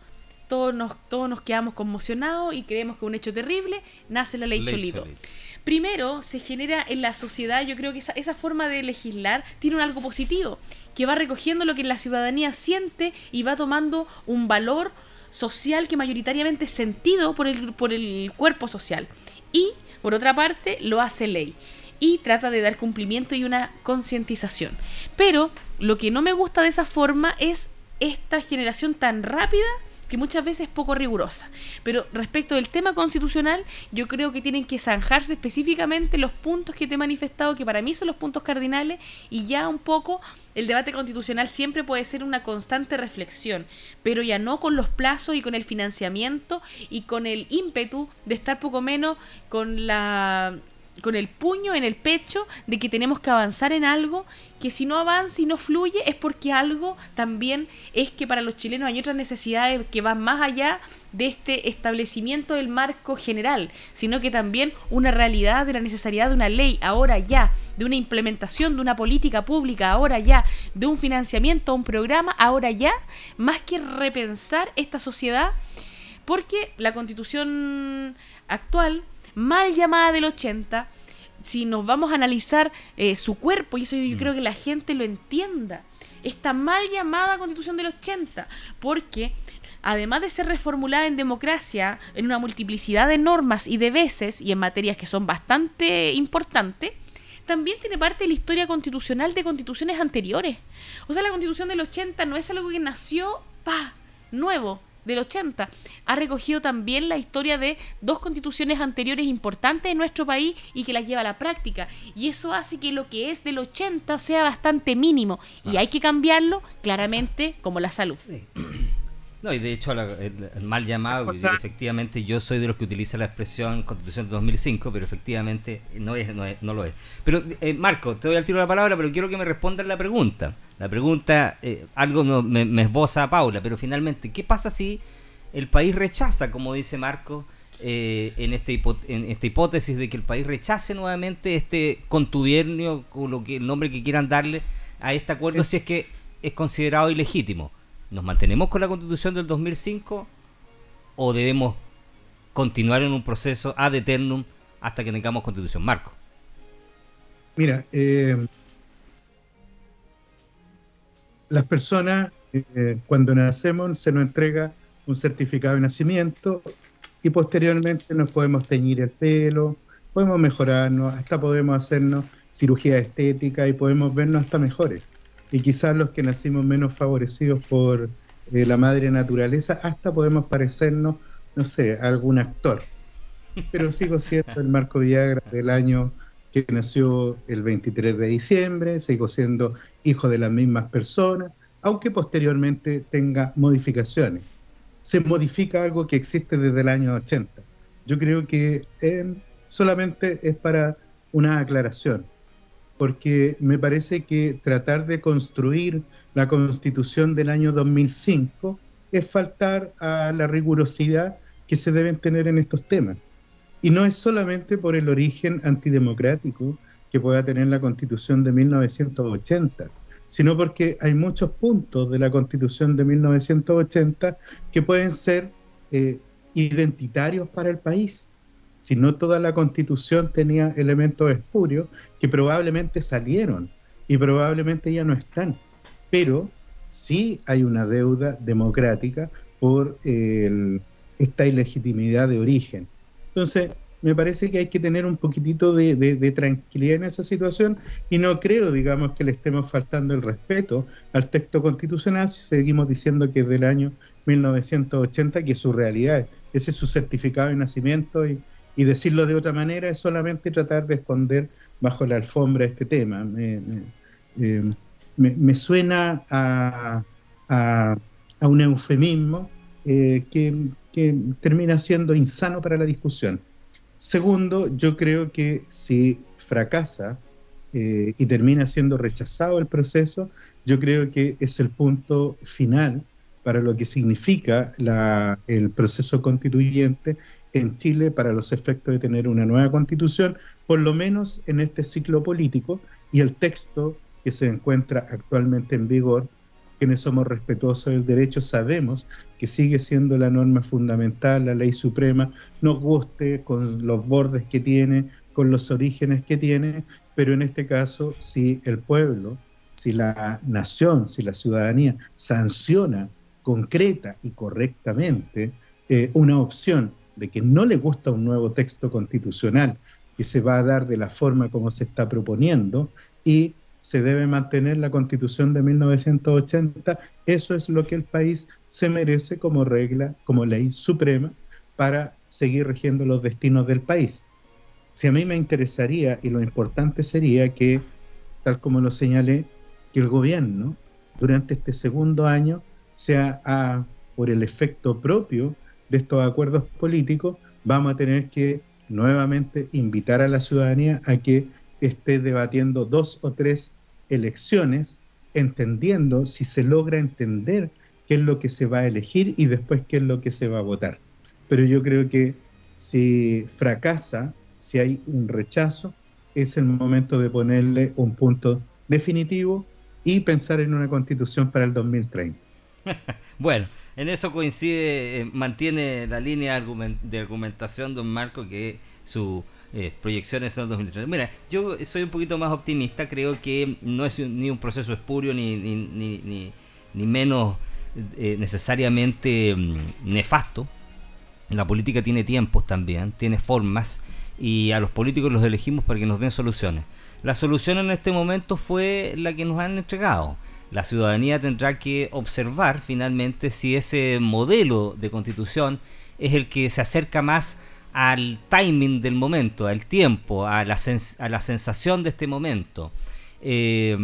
todos nos, todos nos quedamos conmocionados y creemos que es un hecho terrible, nace la ley, Ley Cholito. Cholito. Primero, se genera en la sociedad, yo creo que esa, esa forma de legislar tiene un algo positivo, que va recogiendo lo que la ciudadanía siente y va tomando un valor social que mayoritariamente es sentido por el, por el cuerpo social. Y, por otra parte, lo hace ley y trata de dar cumplimiento y una concientización. Pero lo que no me gusta de esa forma es esta generación tan rápida que muchas veces es poco rigurosa. Pero respecto del tema constitucional, yo creo que tienen que zanjarse específicamente los puntos que te he manifestado, que para mí son los puntos cardinales, y ya un poco el debate constitucional siempre puede ser una constante reflexión, pero ya no con los plazos y con el financiamiento y con el ímpetu de estar poco menos con la con el puño en el pecho de que tenemos que avanzar en algo que si no avanza y no fluye es porque algo también es que para los chilenos hay otras necesidades que van más allá de este establecimiento del marco general, sino que también una realidad de la necesidad de una ley ahora ya, de una implementación de una política pública ahora ya, de un financiamiento un programa ahora ya, más que repensar esta sociedad, porque la constitución actual mal llamada del 80, si nos vamos a analizar eh, su cuerpo, y eso yo creo que la gente lo entienda, esta mal llamada constitución del 80, porque además de ser reformulada en democracia, en una multiplicidad de normas y de veces, y en materias que son bastante importantes, también tiene parte de la historia constitucional de constituciones anteriores. O sea, la constitución del 80 no es algo que nació, pa, nuevo, del 80. Ha recogido también la historia de dos constituciones anteriores importantes en nuestro país y que las lleva a la práctica. Y eso hace que lo que es del 80 sea bastante mínimo. Y hay que cambiarlo claramente como la salud. No, y de hecho la- el, el mal llamado, O sea- efectivamente yo soy de los que utiliza la expresión Constitución de 2005, pero efectivamente no es, no, es- no lo es. Pero eh, Marco, te doy al tiro la palabra, pero quiero que me respondas la pregunta. La pregunta, eh, algo no- me, me esboza a Paula, pero finalmente, ¿qué pasa si el país rechaza, como dice Marco, eh, en, este hipo- en esta hipótesis de que el país rechace nuevamente este contubernio, o lo que el nombre que quieran darle a este acuerdo, si es que es considerado ilegítimo? ¿Nos mantenemos con la constitución del 2005 o debemos continuar en un proceso ad eternum hasta que tengamos constitución? Marco. Mira, eh, las personas, eh, cuando nacemos, se nos entrega un certificado de nacimiento y posteriormente nos podemos teñir el pelo, podemos mejorarnos, hasta podemos hacernos cirugía estética y podemos vernos hasta mejores. Y quizás los que nacimos menos favorecidos por eh, la madre naturaleza, hasta podemos parecernos, no sé, a algún actor. Pero sigo siendo el Marco Viagra del año que nació el 23 de diciembre, sigo siendo hijo de las mismas personas, aunque posteriormente tenga modificaciones. Se modifica algo que existe desde el año 80. Yo creo que eh, solamente es para una aclaración, porque me parece que tratar de construir la constitución del año 2005 es faltar a la rigurosidad que se deben tener en estos temas. Y no es solamente por el origen antidemocrático que pueda tener la constitución de 1980, sino porque hay muchos puntos de la constitución de 1980 que pueden ser eh, identitarios para el país. Si no toda la constitución tenía elementos espurios que probablemente salieron y probablemente ya no están. Pero sí hay una deuda democrática por el- esta ilegitimidad de origen. Entonces, me parece que hay que tener un poquitito de, de- de tranquilidad en esa situación y no creo, digamos, que le estemos faltando el respeto al texto constitucional si seguimos diciendo que es del año 1980, que es su realidad, ese es su certificado de nacimiento y, y decirlo de otra manera es solamente tratar de esconder bajo la alfombra este tema. Me, me- eh, suena a, a- a un eufemismo eh, que, que termina siendo insano para la discusión. Segundo, yo creo que si fracasa eh, y termina siendo rechazado el proceso, yo creo que es el punto final para lo que significa la- el proceso constituyente en Chile para los efectos de tener una nueva constitución, por lo menos en este ciclo político, y el texto que se encuentra actualmente en vigor, quienes somos respetuosos del derecho sabemos que sigue siendo la norma fundamental, la ley suprema, nos guste con los bordes que tiene, con los orígenes que tiene, pero en este caso, si el pueblo, si la nación, si la ciudadanía sanciona concreta y correctamente eh, una opción de que no le gusta un nuevo texto constitucional que se va a dar de la forma como se está proponiendo y se debe mantener la constitución de 1980, eso es lo que el país se merece como regla, como ley suprema para seguir regiendo los destinos del país. Si a mí me interesaría y lo importante sería que, tal como lo señalé, que el gobierno durante este segundo año sea por el efecto propio de estos acuerdos políticos, vamos a tener que nuevamente invitar a la ciudadanía a que esté debatiendo dos o tres elecciones, entendiendo si se logra entender qué es lo que se va a elegir y después qué es lo que se va a votar. Pero yo creo que si fracasa, si hay un rechazo, es el momento de ponerle un punto definitivo y pensar en una constitución para el 2030. Bueno, en eso coincide, eh, mantiene la línea de argumen- de argumentación don Marco que sus eh, proyecciones son 2030. Mira, yo soy un poquito más optimista, creo que no es un- ni un proceso espurio ni, ni, ni, ni- ni menos eh, necesariamente mm, nefasto. La política tiene tiempos también, tiene formas y a los políticos los elegimos para que nos den soluciones. La solución en este momento fue la que nos han entregado. La ciudadanía tendrá que observar finalmente si ese modelo de constitución es el que se acerca más al timing del momento, al tiempo, a la, a la sensación de este momento. Eh,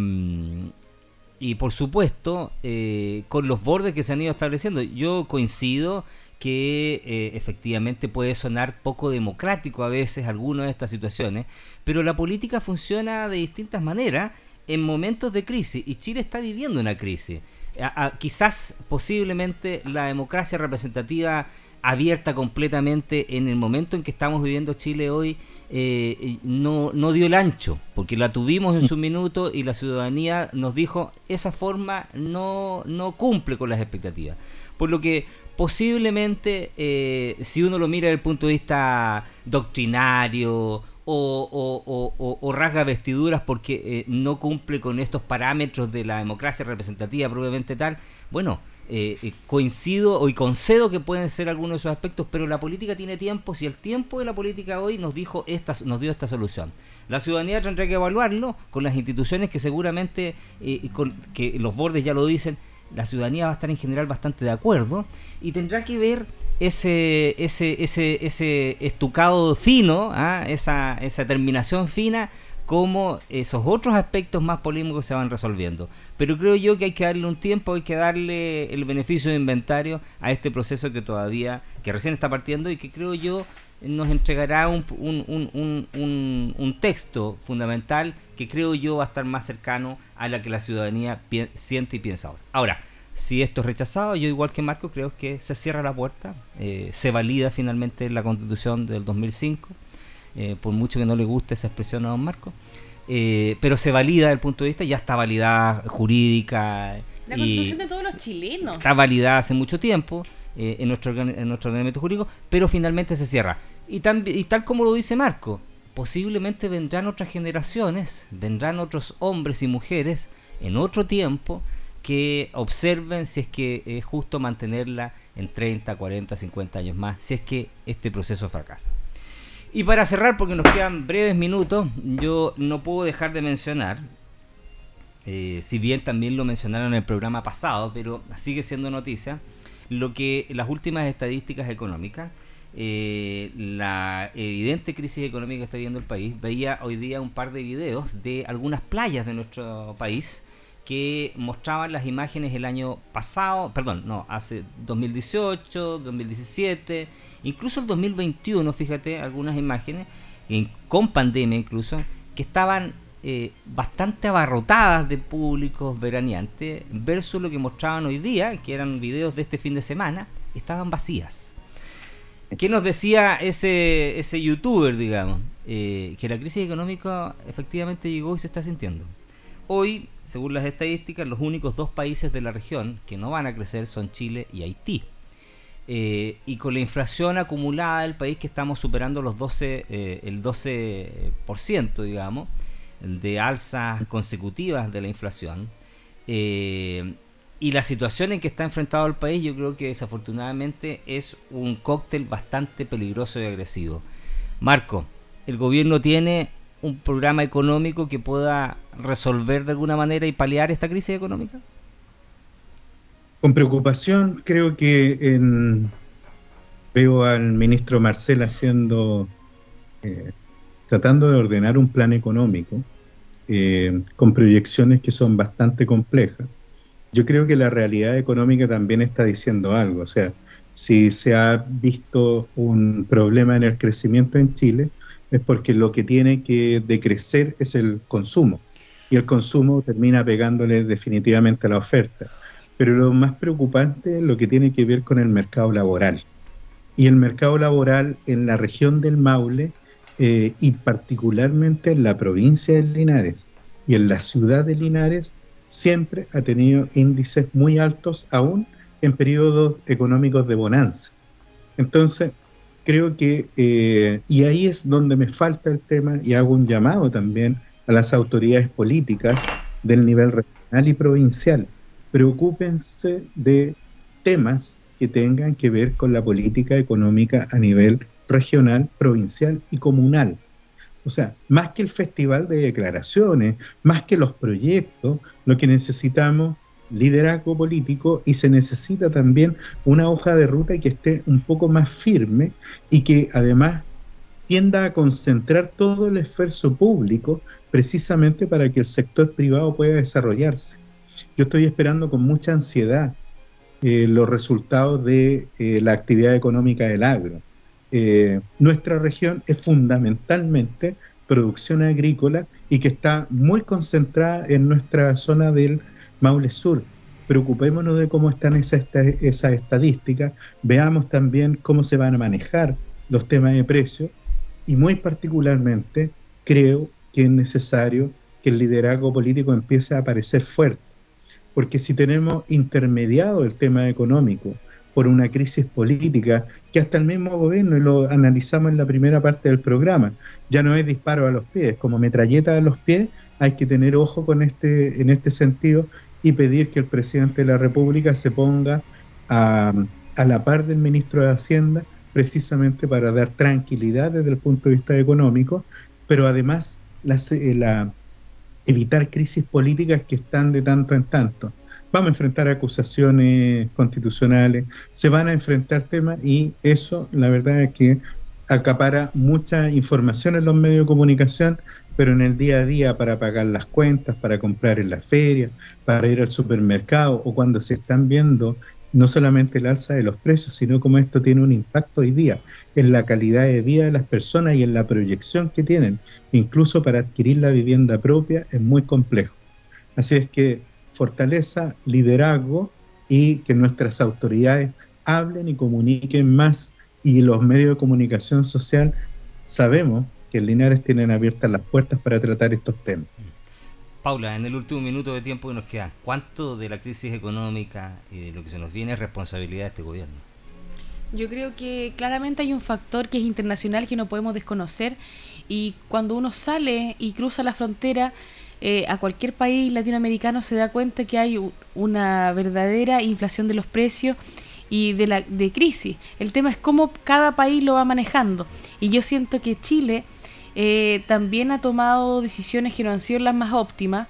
y por supuesto, eh, con los bordes que se han ido estableciendo, yo coincido que eh, efectivamente puede sonar poco democrático a veces algunas de estas situaciones, pero la política funciona de distintas maneras en momentos de crisis y Chile está viviendo una crisis. A- a- quizás posiblemente la democracia representativa abierta completamente en el momento en que estamos viviendo Chile hoy eh, no, no dio el ancho, porque la tuvimos en su minuto y la ciudadanía nos dijo esa forma no, no cumple con las expectativas. Por lo que posiblemente eh, si uno lo mira desde el punto de vista doctrinario o, o- rasga vestiduras porque eh, no cumple con estos parámetros de la democracia representativa propiamente tal, bueno, eh, eh, coincido y concedo que pueden ser algunos de esos aspectos, pero la política tiene tiempo, si el tiempo de la política hoy nos dijo esta, nos dio esta solución. La ciudadanía tendrá que evaluarlo con las instituciones que seguramente, eh, con, que los bordes ya lo dicen, la ciudadanía va a estar en general bastante de acuerdo y tendrá que ver ese ese ese ese estucado fino, ¿ah? esa esa terminación fina cómo esos otros aspectos más polémicos se van resolviendo. Pero creo yo que hay que darle un tiempo, hay que darle el beneficio de inventario a este proceso que todavía, que recién está partiendo y que creo yo nos entregará un, un, un, un, texto fundamental que creo yo va a estar más cercano a la que la ciudadanía siente y piensa ahora. Ahora, si esto es rechazado, yo igual que Marco creo que se cierra la puerta, eh, se valida finalmente la constitución del 2005, eh, por mucho que no le guste esa expresión a don Marco, eh, pero se valida desde el punto de vista, ya está validada jurídica La constitución de todos los chilenos. está validada hace mucho tiempo en, nuestro, en nuestro ordenamiento jurídico, pero finalmente se cierra. Y, tan- y tal como lo dice Marco, posiblemente vendrán otras generaciones, vendrán otros hombres y mujeres en otro tiempo que observen si es que es justo mantenerla en 30, 40, 50 años más, si es que este proceso fracasa. Y para cerrar, porque nos quedan breves minutos, yo no puedo dejar de mencionar, eh, si bien también lo mencionaron en el programa pasado, pero sigue siendo noticia, lo que las últimas estadísticas económicas, eh, la evidente crisis económica que está viviendo el país, veía hoy día un par de videos de algunas playas de nuestro país que mostraban las imágenes el año pasado, perdón, no, hace 2018, 2017, incluso el 2021, fíjate, algunas imágenes, en- con pandemia incluso, que estaban eh, bastante abarrotadas de públicos veraneantes versus lo que mostraban hoy día, que eran videos de este fin de semana, estaban vacías. ¿Qué nos decía ese, ese youtuber, digamos? Eh, que la crisis económica efectivamente llegó y se está sintiendo. Hoy, según las estadísticas, los únicos dos países de la región que no van a crecer son Chile y Haití. Eh, y con la inflación acumulada del país que estamos superando los 12, eh, el 12%, digamos, de alzas consecutivas de la inflación, eh, y la situación en que está enfrentado el país, yo creo que desafortunadamente es un cóctel bastante peligroso y agresivo. Marco, ¿el gobierno tiene un programa económico que pueda resolver de alguna manera y paliar esta crisis económica? Con preocupación creo que en- veo al ministro Marcel haciendo, eh, tratando de ordenar un plan económico eh, con proyecciones que son bastante complejas. Yo creo que la realidad económica también está diciendo algo. O sea, si se ha visto un problema en el crecimiento en Chile, es porque lo que tiene que decrecer es el consumo. Y el consumo termina pegándole definitivamente a la oferta. Pero lo más preocupante es lo que tiene que ver con el mercado laboral. Y el mercado laboral en la región del Maule eh, y particularmente en la provincia de Linares y en la ciudad de Linares siempre ha tenido índices muy altos aún en periodos económicos de bonanza. Entonces, creo que, eh, y ahí es donde me falta el tema y hago un llamado también a las autoridades políticas del nivel regional y provincial. Preocúpense de temas que tengan que ver con la política económica a nivel regional, provincial y comunal. O sea, más que el festival de declaraciones, más que los proyectos, lo que necesitamos liderazgo político y se necesita también una hoja de ruta que esté un poco más firme y que además tienda a concentrar todo el esfuerzo público precisamente para que el sector privado pueda desarrollarse. Yo estoy esperando con mucha ansiedad eh, los resultados de eh, la actividad económica del agro. Eh, nuestra región es fundamentalmente producción agrícola y que está muy concentrada en nuestra zona del Maule Sur. Preocupémonos de cómo están esas esa estadísticas, veamos también cómo se van a manejar los temas de precios y muy particularmente creo que es necesario que el liderazgo político empiece a aparecer fuerte, porque si tenemos intermediado el tema económico por una crisis política que hasta el mismo gobierno, y lo analizamos en la primera parte del programa, ya no es disparo a los pies, como metralleta a los pies, hay que tener ojo con este, en este sentido y pedir que el presidente de la República se ponga a, a la par del ministro de Hacienda precisamente para dar tranquilidad desde el punto de vista económico, pero además eh, la, evitar crisis políticas que están de tanto en tanto. Vamos a enfrentar acusaciones constitucionales, se van a enfrentar temas y eso la verdad es que acapara mucha información en los medios de comunicación, pero en el día a día para pagar las cuentas, para comprar en la feria, para ir al supermercado o cuando se están viendo no solamente el alza de los precios, sino como esto tiene un impacto hoy día en la calidad de vida de las personas y en la proyección que tienen, incluso para adquirir la vivienda propia, es muy complejo. Así es que fortaleza, liderazgo y que nuestras autoridades hablen y comuniquen más y los medios de comunicación social sabemos que en Linares tienen abiertas las puertas para tratar estos temas. Paula, en el último minuto de tiempo que nos queda, ¿cuánto de la crisis económica y de lo que se nos viene es responsabilidad de este gobierno? Yo creo que claramente hay un factor que es internacional que no podemos desconocer y cuando uno sale y cruza la frontera eh, a cualquier país latinoamericano se da cuenta que hay una verdadera inflación de los precios y de la de crisis. El tema es cómo cada país lo va manejando y yo siento que Chile eh, también ha tomado decisiones que no han sido las más óptimas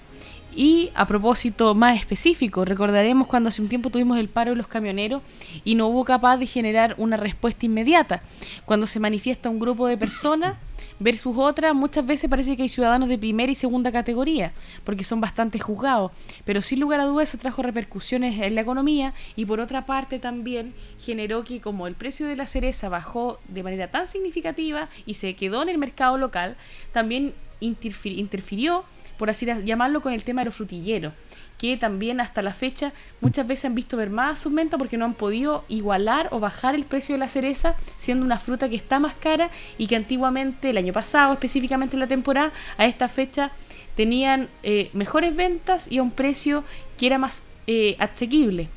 y a propósito más específico, recordaremos cuando hace un tiempo tuvimos el paro de los camioneros y no hubo capaz de generar una respuesta inmediata. Cuando se manifiesta un grupo de personas, versus otras, muchas veces parece que hay ciudadanos de primera y segunda categoría, porque son bastante juzgados, pero sin lugar a dudas eso trajo repercusiones en la economía y por otra parte también generó que como el precio de la cereza bajó de manera tan significativa y se quedó en el mercado local, también interfir- interfirió, por así llamarlo, con el tema de los frutilleros que también hasta la fecha muchas veces han visto mermada sus ventas porque no han podido igualar o bajar el precio de la cereza, siendo una fruta que está más cara y que antiguamente, el año pasado, específicamente en la temporada, a esta fecha tenían eh, mejores ventas y a un precio que era más eh, asequible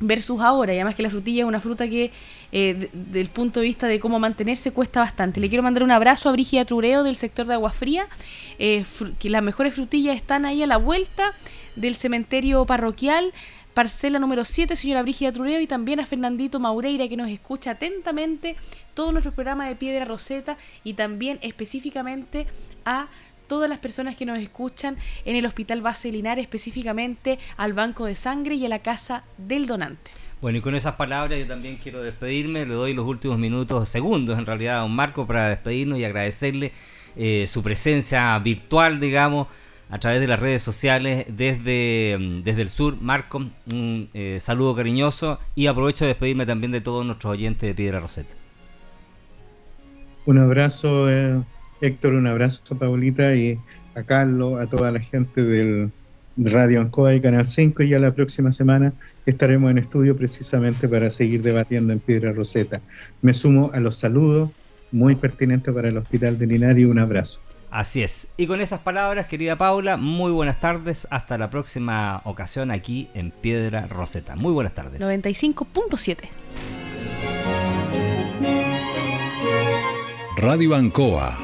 versus ahora, y además que la frutilla es una fruta que eh, de- del punto de vista de cómo mantenerse cuesta bastante. Le quiero mandar un abrazo a Brígida Trureo del sector de Agua Fría, eh, que las mejores frutillas están ahí a la vuelta del cementerio parroquial, parcela número 7, señora Brígida Trureo, y también a Fernandito Maureira, que nos escucha atentamente todo nuestro programa de Piedra Roseta, y también específicamente a todas las personas que nos escuchan en el Hospital Base Linares, específicamente al Banco de Sangre y a la Casa del Donante. Bueno, y con esas palabras yo también quiero despedirme. Le doy los últimos minutos, segundos en realidad, a don Marco para despedirnos y agradecerle eh, su presencia virtual, digamos, a través de las redes sociales desde, mm, desde el sur. Marco, un eh, saludo cariñoso y aprovecho de despedirme también de todos nuestros oyentes de Piedra Roseta. Un abrazo, eh, Héctor, un abrazo, Paulita, y a Carlos, a toda la gente del Radio Ancoa y Canal 5. Y ya la próxima semana estaremos en estudio precisamente para seguir debatiendo en Piedra Roseta. Me sumo a los saludos, muy pertinente para el Hospital de Linares, y un abrazo. Así es. Y con esas palabras, querida Paula, muy buenas tardes. Hasta la próxima ocasión aquí en Piedra Roseta. Muy buenas tardes. 95.7. Radio Ancoa